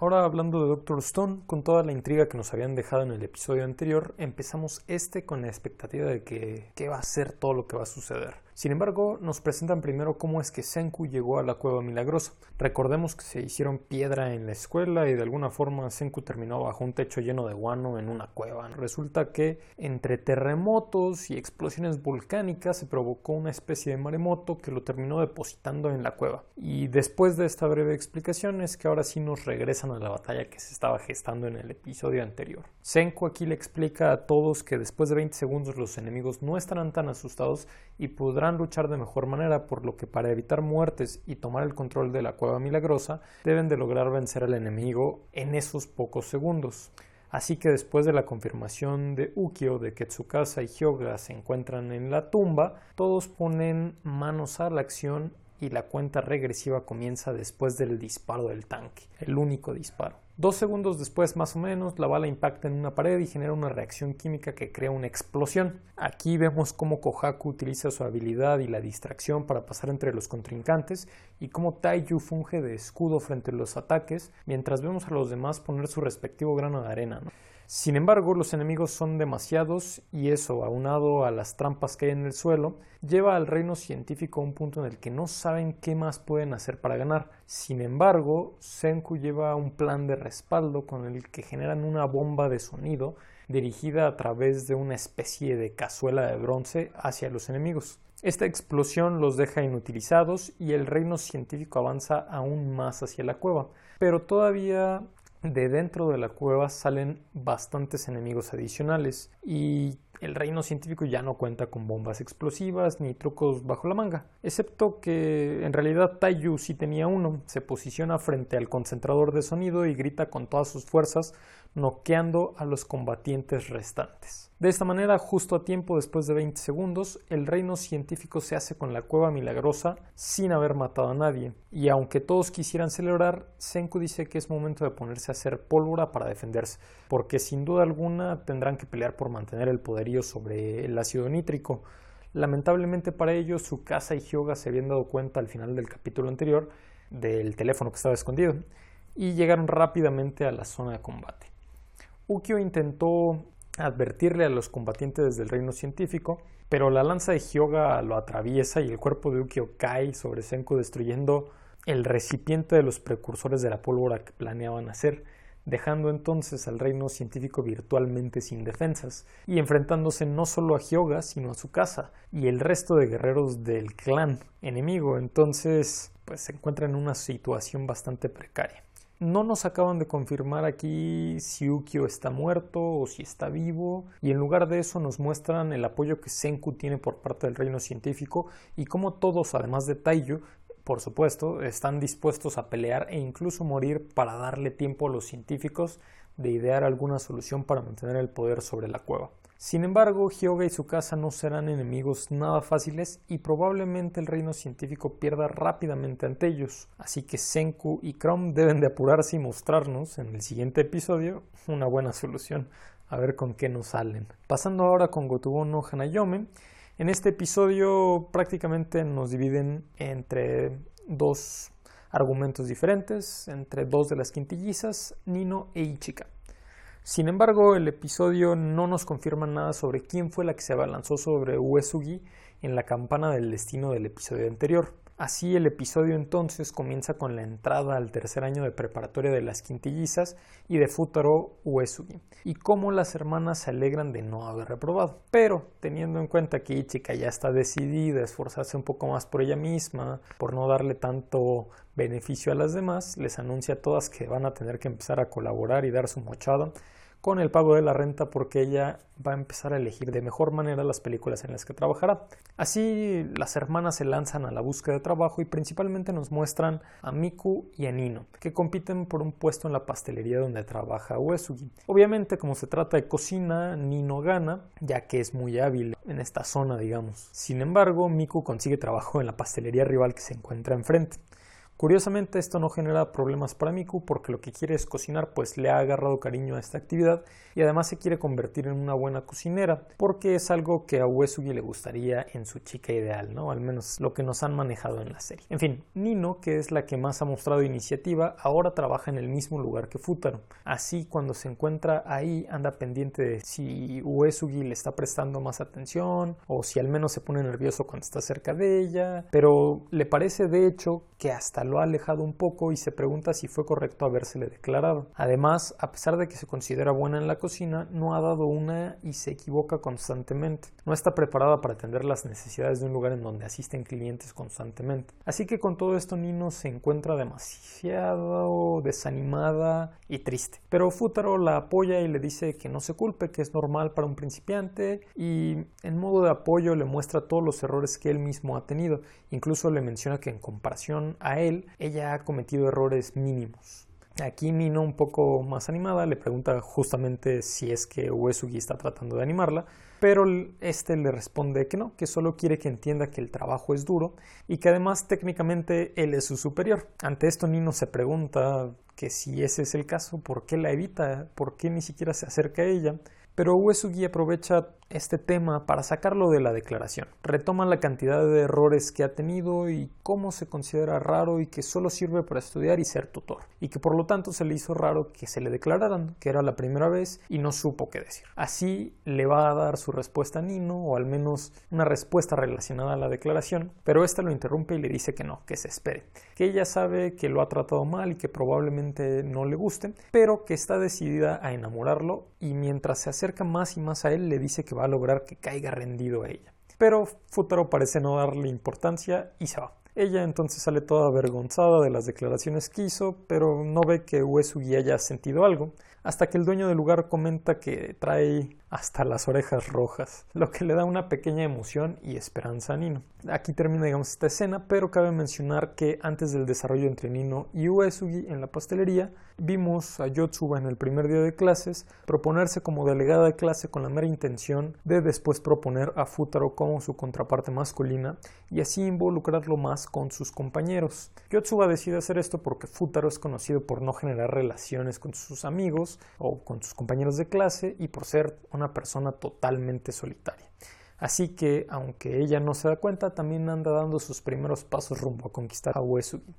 Speaker 1: Ahora hablando de Doctor Stone, con toda la intriga que nos habían dejado en el episodio anterior, empezamos este con la expectativa de que qué va a ser todo lo que va a suceder. Sin embargo, nos presentan primero cómo es que Senku llegó a la cueva milagrosa. Recordemos que se hicieron piedra en la escuela y de alguna forma Senku terminó bajo un techo lleno de guano en una cueva. Resulta que entre terremotos y explosiones volcánicas se provocó una especie de maremoto que lo terminó depositando en la cueva. Y después de esta breve explicación es que ahora sí nos regresan a la batalla que se estaba gestando en el episodio anterior. Senku aquí le explica a todos que después de 20 segundos los enemigos no estarán tan asustados y podrán luchar de mejor manera, por lo que para evitar muertes y tomar el control de la cueva milagrosa, deben de lograr vencer al enemigo en esos pocos segundos. Así que después de la confirmación de Ukio de que Tsukasa y Hyoga se encuentran en la tumba, todos ponen manos a la acción y la cuenta regresiva comienza después del disparo del tanque, el único disparo. Dos segundos después, más o menos, la bala impacta en una pared y genera una reacción química que crea una explosión. Aquí vemos cómo Kohaku utiliza su habilidad y la distracción para pasar entre los contrincantes y cómo Taiyu funge de escudo frente a los ataques, mientras vemos a los demás poner su respectivo grano de arena. Sin embargo, los enemigos son demasiados y eso, aunado a las trampas que hay en el suelo, lleva al reino científico a un punto en el que no saben qué más pueden hacer para ganar. Sin embargo, Senku lleva un plan de respaldo con el que generan una bomba de sonido dirigida a través de una especie de cazuela de bronce hacia los enemigos. Esta explosión los deja inutilizados y el reino científico avanza aún más hacia la cueva, pero todavía de dentro de la cueva salen bastantes enemigos adicionales y el reino científico ya no cuenta con bombas explosivas ni trucos bajo la manga, excepto que en realidad Taiyu sí tenía uno, se posiciona frente al concentrador de sonido y grita con todas sus fuerzas, noqueando a los combatientes restantes. De esta manera, justo a tiempo después de 20 segundos, el reino científico se hace con la cueva milagrosa sin haber matado a nadie, y aunque todos quisieran celebrar, Senku dice que es momento de ponerse a hacer pólvora para defenderse, porque sin duda alguna tendrán que pelear por mantener el poderío sobre el ácido nítrico. Lamentablemente para ellos, su casa y Hyoga se habían dado cuenta al final del capítulo anterior del teléfono que estaba escondido, y llegaron rápidamente a la zona de combate. Ukyo intentó advertirle a los combatientes del reino científico, pero la lanza de Hyoga lo atraviesa y el cuerpo de Ukyo cae sobre Senku destruyendo el recipiente de los precursores de la pólvora que planeaban hacer, dejando entonces al reino científico virtualmente sin defensas y enfrentándose no solo a Hyoga sino a su casa y el resto de guerreros del clan enemigo, entonces pues se encuentra en una situación bastante precaria. No nos acaban de confirmar aquí si Ukyo está muerto o si está vivo, y en lugar de eso nos muestran el apoyo que Senku tiene por parte del reino científico y cómo todos, además de Taiyu, por supuesto, están dispuestos a pelear e incluso morir para darle tiempo a los científicos de idear alguna solución para mantener el poder sobre la cueva. Sin embargo, Hyoga y su casa no serán enemigos nada fáciles y probablemente el reino científico pierda rápidamente ante ellos. Así que Senku y Chrome deben de apurarse y mostrarnos en el siguiente episodio una buena solución. A ver con qué nos salen. Pasando ahora con Gotobu no Hanayome. En este episodio prácticamente nos dividen entre dos argumentos diferentes, entre dos de las quintillizas, Nino e Ichika. Sin embargo, el episodio no nos confirma nada sobre quién fue la que se abalanzó sobre Uesugi en la campana del destino del episodio anterior. Así el episodio entonces comienza con la entrada al tercer año de preparatoria de las quintillizas y de Futaro Uesugi, y cómo las hermanas se alegran de no haber reprobado. Pero teniendo en cuenta que Ichika ya está decidida a esforzarse un poco más por ella misma, por no darle tanto beneficio a las demás, les anuncia a todas que van a tener que empezar a colaborar y dar su mochada con el pago de la renta porque ella va a empezar a elegir de mejor manera las películas en las que trabajará. Así las hermanas se lanzan a la búsqueda de trabajo y principalmente nos muestran a Miku y a Nino, que compiten por un puesto en la pastelería donde trabaja Uesugi. Obviamente como se trata de cocina, Nino gana, ya que es muy hábil en esta zona, digamos. Sin embargo, Miku consigue trabajo en la pastelería rival que se encuentra enfrente. Curiosamente esto no genera problemas para Miku porque lo que quiere es cocinar pues le ha agarrado cariño a esta actividad y además se quiere convertir en una buena cocinera porque es algo que a Uesugi le gustaría en su chica ideal, ¿no? Al menos lo que nos han manejado en la serie. En fin, Nino, que es la que más ha mostrado iniciativa, ahora trabaja en el mismo lugar que Futaro. Así cuando se encuentra ahí anda pendiente de si Uesugi le está prestando más atención o si al menos se pone nervioso cuando está cerca de ella, pero le parece de hecho que hasta lo ha alejado un poco y se pregunta si fue correcto habérsele declarado. Además, a pesar de que se considera buena en la cocina, no ha dado una y se equivoca constantemente. No está preparada para atender las necesidades de un lugar en donde asisten clientes constantemente. Así que con todo esto Nino se encuentra demasiado desanimada y triste. Pero Futaro la apoya y le dice que no se culpe, que es normal para un principiante y en modo de apoyo le muestra todos los errores que él mismo ha tenido. Incluso le menciona que en comparación a él, ella ha cometido errores mínimos. Aquí Nino, un poco más animada, le pregunta justamente si es que Uesugi está tratando de animarla, pero este le responde que no, que solo quiere que entienda que el trabajo es duro y que además técnicamente él es su superior. Ante esto Nino se pregunta que si ese es el caso, ¿por qué la evita? ¿Por qué ni siquiera se acerca a ella? Pero Uesugi aprovecha este tema para sacarlo de la declaración. Retoma la cantidad de errores que ha tenido y cómo se considera raro y que solo sirve para estudiar y ser tutor, y que por lo tanto se le hizo raro que se le declararan que era la primera vez y no supo qué decir. Así le va a dar su respuesta a Nino, o al menos una respuesta relacionada a la declaración, pero ésta lo interrumpe y le dice que no, que se espere, que ella sabe que lo ha tratado mal y que probablemente no le guste, pero que está decidida a enamorarlo y mientras se acerca más y más a él le dice que va a lograr que caiga rendido a ella. Pero Futaro parece no darle importancia y se va. Ella entonces sale toda avergonzada de las declaraciones que hizo, pero no ve que Uesugi haya sentido algo, hasta que el dueño del lugar comenta que trae hasta las orejas rojas, lo que le da una pequeña emoción y esperanza a Nino. Aquí termina, digamos, esta escena, pero cabe mencionar que antes del desarrollo entre Nino y Uesugi en la pastelería, vimos a Yotsuba en el primer día de clases proponerse como delegada de clase con la mera intención de después proponer a Futaro como su contraparte masculina y así involucrarlo más con sus compañeros. Yotsuba decide hacer esto porque Futaro es conocido por no generar relaciones con sus amigos o con sus compañeros de clase y por ser una persona totalmente solitaria. Así que, aunque ella no se da cuenta, también anda dando sus primeros pasos rumbo a conquistar a Uesugi.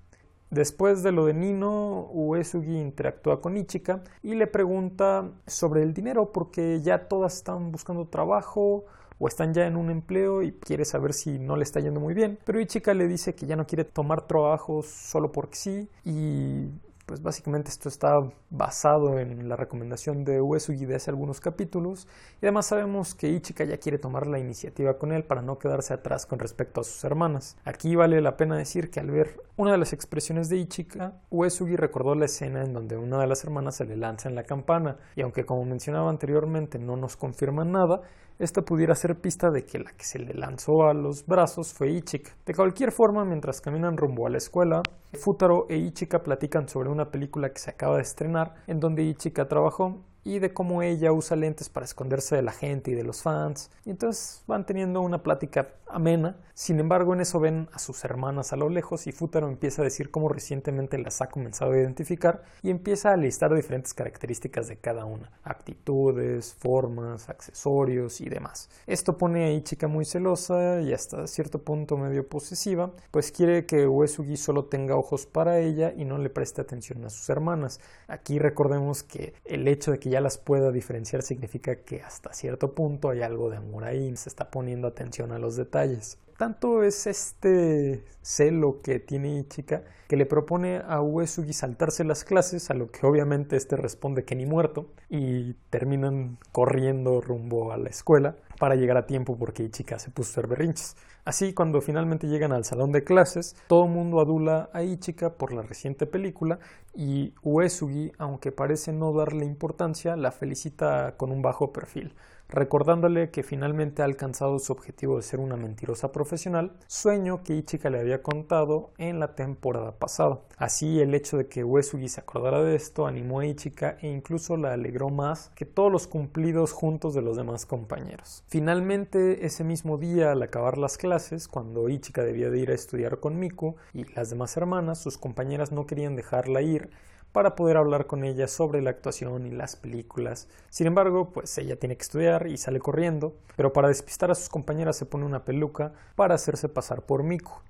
Speaker 1: Después de lo de Nino, Uesugi interactúa con Ichika y le pregunta sobre el dinero porque ya todas están buscando trabajo o están ya en un empleo y quiere saber si no le está yendo muy bien. Pero Ichika le dice que ya no quiere tomar trabajo solo porque sí y pues básicamente esto está basado en la recomendación de Uesugi de hace algunos capítulos y además sabemos que Ichika ya quiere tomar la iniciativa con él para no quedarse atrás con respecto a sus hermanas. Aquí vale la pena decir que al ver una de las expresiones de Ichika, Uesugi recordó la escena en donde una de las hermanas se le lanza en la campana y aunque como mencionaba anteriormente no nos confirma nada, esta pudiera ser pista de que la que se le lanzó a los brazos fue Ichika. De cualquier forma, mientras caminan rumbo a la escuela, Futaro e Ichika platican sobre una película que se acaba de estrenar en donde Ichika trabajó y de cómo ella usa lentes para esconderse de la gente y de los fans. Y entonces van teniendo una plática amena. Sin embargo, en eso ven a sus hermanas a lo lejos y Futaro empieza a decir cómo recientemente las ha comenzado a identificar y empieza a listar diferentes características de cada una, actitudes, formas, accesorios y demás. Esto pone a Ichika muy celosa y hasta cierto punto medio posesiva, pues quiere que Uesugi solo tenga ojos para ella y no le preste atención a sus hermanas. Aquí recordemos que el hecho de que ya las pueda diferenciar significa que hasta cierto punto hay algo de amor ahí, se está poniendo atención a los detalles. Tanto es este celo que tiene Ichika que le propone a Uesugi saltarse las clases, a lo que obviamente este responde que ni muerto, y terminan corriendo rumbo a la escuela para llegar a tiempo porque Ichika se puso a hacer berrinches. Así, cuando finalmente llegan al salón de clases, todo el mundo adula a Ichika por la reciente película y Uesugi, aunque parece no darle importancia, la felicita con un bajo perfil recordándole que finalmente ha alcanzado su objetivo de ser una mentirosa profesional, sueño que Ichika le había contado en la temporada pasada. Así el hecho de que Uesugi se acordara de esto animó a Ichika e incluso la alegró más que todos los cumplidos juntos de los demás compañeros. Finalmente, ese mismo día al acabar las clases, cuando Ichika debía de ir a estudiar con Miku y las demás hermanas, sus compañeras no querían dejarla ir para poder hablar con ella sobre la actuación y las películas. Sin embargo, pues ella tiene que estudiar y sale corriendo, pero para despistar a sus compañeras se pone una peluca para hacerse pasar por Miku.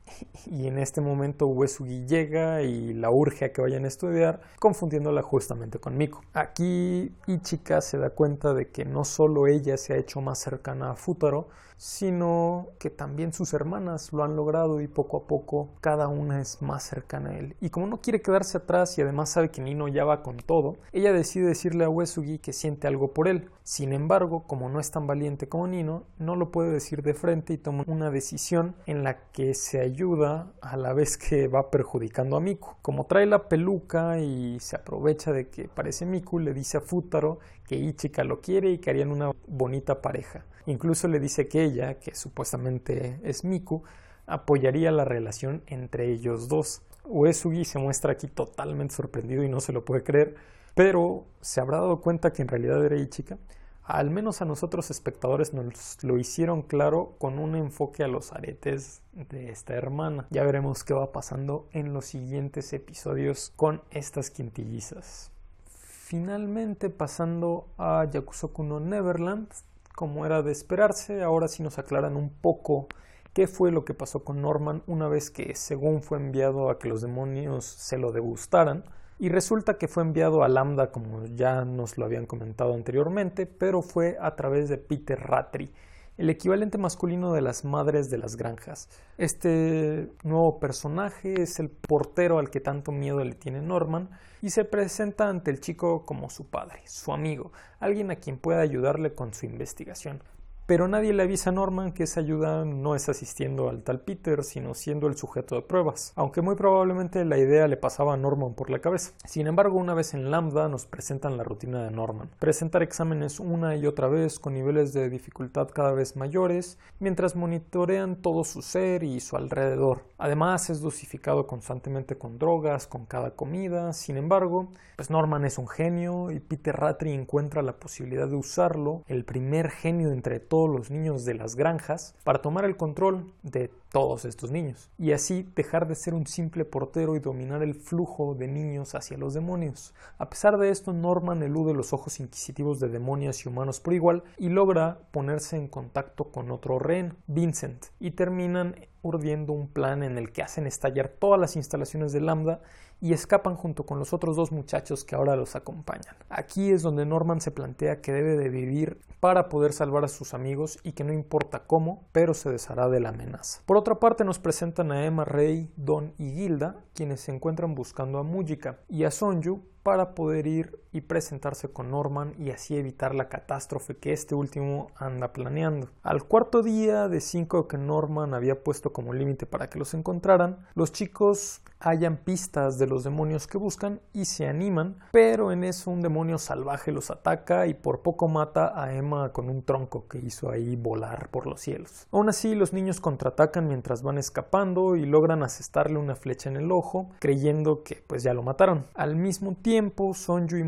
Speaker 1: Y en este momento Uesugi llega y la urge a que vayan a estudiar, confundiéndola justamente con Miku. Aquí Ichika se da cuenta de que no solo ella se ha hecho más cercana a Futaro, sino que también sus hermanas lo han logrado y poco a poco cada una es más cercana a él. Y como no quiere quedarse atrás y además sabe que Nino ya va con todo, ella decide decirle a Uesugi que siente algo por él. Sin embargo, como no es tan valiente como Nino, no lo puede decir de frente y toma una decisión en la que se ayuda a la vez que va perjudicando a Miku. Como trae la peluca y se aprovecha de que parece Miku, le dice a Futaro que Ichika lo quiere y que harían una bonita pareja. Incluso le dice que ella, que supuestamente es Miku, apoyaría la relación entre ellos dos. Uesugi se muestra aquí totalmente sorprendido y no se lo puede creer, pero se habrá dado cuenta que en realidad era Ichika. Al menos a nosotros espectadores nos lo hicieron claro con un enfoque a los aretes de esta hermana. Ya veremos qué va pasando en los siguientes episodios con estas quintillizas. Finalmente pasando a Yakusoku no Neverland, como era de esperarse, ahora sí nos aclaran un poco qué fue lo que pasó con Norman una vez que, según fue enviado a que los demonios se lo degustaran, y resulta que fue enviado a Lambda como ya nos lo habían comentado anteriormente, pero fue a través de Peter Ratri, el equivalente masculino de las madres de las granjas. Este nuevo personaje es el portero al que tanto miedo le tiene Norman y se presenta ante el chico como su padre, su amigo, alguien a quien pueda ayudarle con su investigación pero nadie le avisa a Norman que esa ayuda no es asistiendo al tal Peter, sino siendo el sujeto de pruebas, aunque muy probablemente la idea le pasaba a Norman por la cabeza. Sin embargo, una vez en Lambda nos presentan la rutina de Norman, presentar exámenes una y otra vez con niveles de dificultad cada vez mayores, mientras monitorean todo su ser y su alrededor. Además, es dosificado constantemente con drogas, con cada comida, sin embargo, pues Norman es un genio y Peter Ratri encuentra la posibilidad de usarlo, el primer genio entre todos los niños de las granjas para tomar el control de todos estos niños y así dejar de ser un simple portero y dominar el flujo de niños hacia los demonios. A pesar de esto, Norman elude los ojos inquisitivos de demonios y humanos por igual y logra ponerse en contacto con otro rehén, Vincent, y terminan urdiendo un plan en el que hacen estallar todas las instalaciones de Lambda y escapan junto con los otros dos muchachos que ahora los acompañan. Aquí es donde Norman se plantea que debe de vivir para poder salvar a sus amigos y que no importa cómo, pero se deshará de la amenaza. Otra parte nos presentan a Emma, Rey, Don y Gilda, quienes se encuentran buscando a Mujika, y a Sonju, para poder ir y presentarse con Norman y así evitar la catástrofe que este último anda planeando. Al cuarto día de cinco que Norman había puesto como límite para que los encontraran, los chicos hallan pistas de los demonios que buscan y se animan, pero en eso un demonio salvaje los ataca y por poco mata a Emma con un tronco que hizo ahí volar por los cielos. Aún así, los niños contraatacan mientras van escapando y logran asestarle una flecha en el ojo, creyendo que pues ya lo mataron. Al mismo tiempo, Sonju y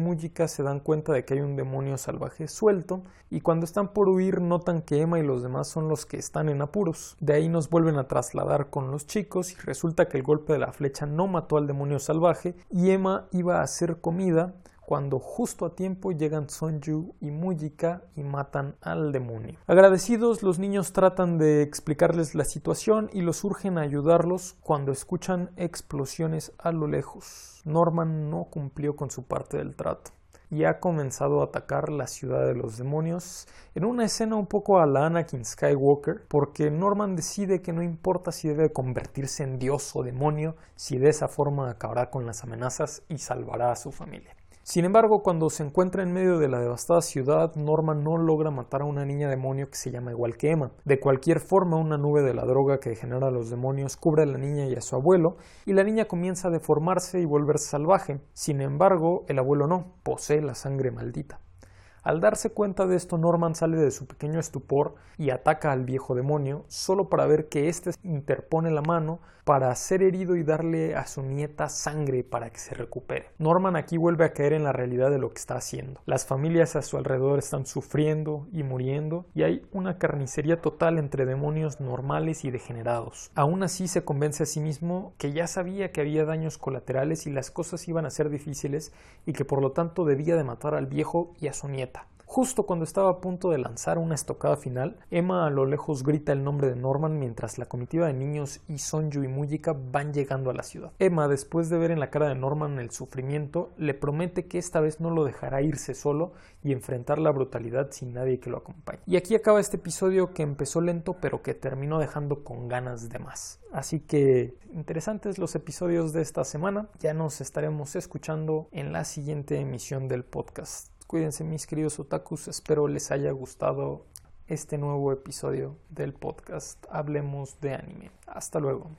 Speaker 1: Se dan cuenta de que hay un demonio salvaje suelto y cuando están por huir notan que Emma y los demás son los que están en apuros. De ahí nos vuelven a trasladar con los chicos y resulta que el golpe de la flecha no mató al demonio salvaje y Emma iba a hacer comida cuando justo a tiempo llegan Sonju y Mujika y matan al demonio. Agradecidos, los niños tratan de explicarles la situación y los urgen a ayudarlos cuando escuchan explosiones a lo lejos. Norman no cumplió con su parte del trato y ha comenzado a atacar la ciudad de los demonios en una escena un poco a la Anakin Skywalker, porque Norman decide que no importa si debe convertirse en dios o demonio, si de esa forma acabará con las amenazas y salvará a su familia. Sin embargo, cuando se encuentra en medio de la devastada ciudad, Norman no logra matar a una niña demonio que se llama igual que Emma. De cualquier forma, una nube de la droga que genera los demonios cubre a la niña y a su abuelo, y la niña comienza a deformarse y volverse salvaje. Sin embargo, el abuelo no, posee la sangre maldita. Al darse cuenta de esto, Norman sale de su pequeño estupor y ataca al viejo demonio, solo para ver que éste interpone la mano para ser herido y darle a su nieta sangre para que se recupere. Norman aquí vuelve a caer en la realidad de lo que está haciendo. Las familias a su alrededor están sufriendo y muriendo y hay una carnicería total entre demonios normales y degenerados. Aún así se convence a sí mismo que ya sabía que había daños colaterales y las cosas iban a ser difíciles y que por lo tanto debía de matar al viejo y a su nieta. Justo cuando estaba a punto de lanzar una estocada final, Emma a lo lejos grita el nombre de Norman mientras la comitiva de niños y Sonju y Mujika van llegando a la ciudad. Emma, después de ver en la cara de Norman el sufrimiento, le promete que esta vez no lo dejará irse solo y enfrentar la brutalidad sin nadie que lo acompañe. Y aquí acaba este episodio que empezó lento pero que terminó dejando con ganas de más. Así que interesantes los episodios de esta semana. Ya nos estaremos escuchando en la siguiente emisión del podcast. Cuídense mis queridos otakus, espero les haya gustado este nuevo episodio del podcast Hablemos de anime. Hasta luego.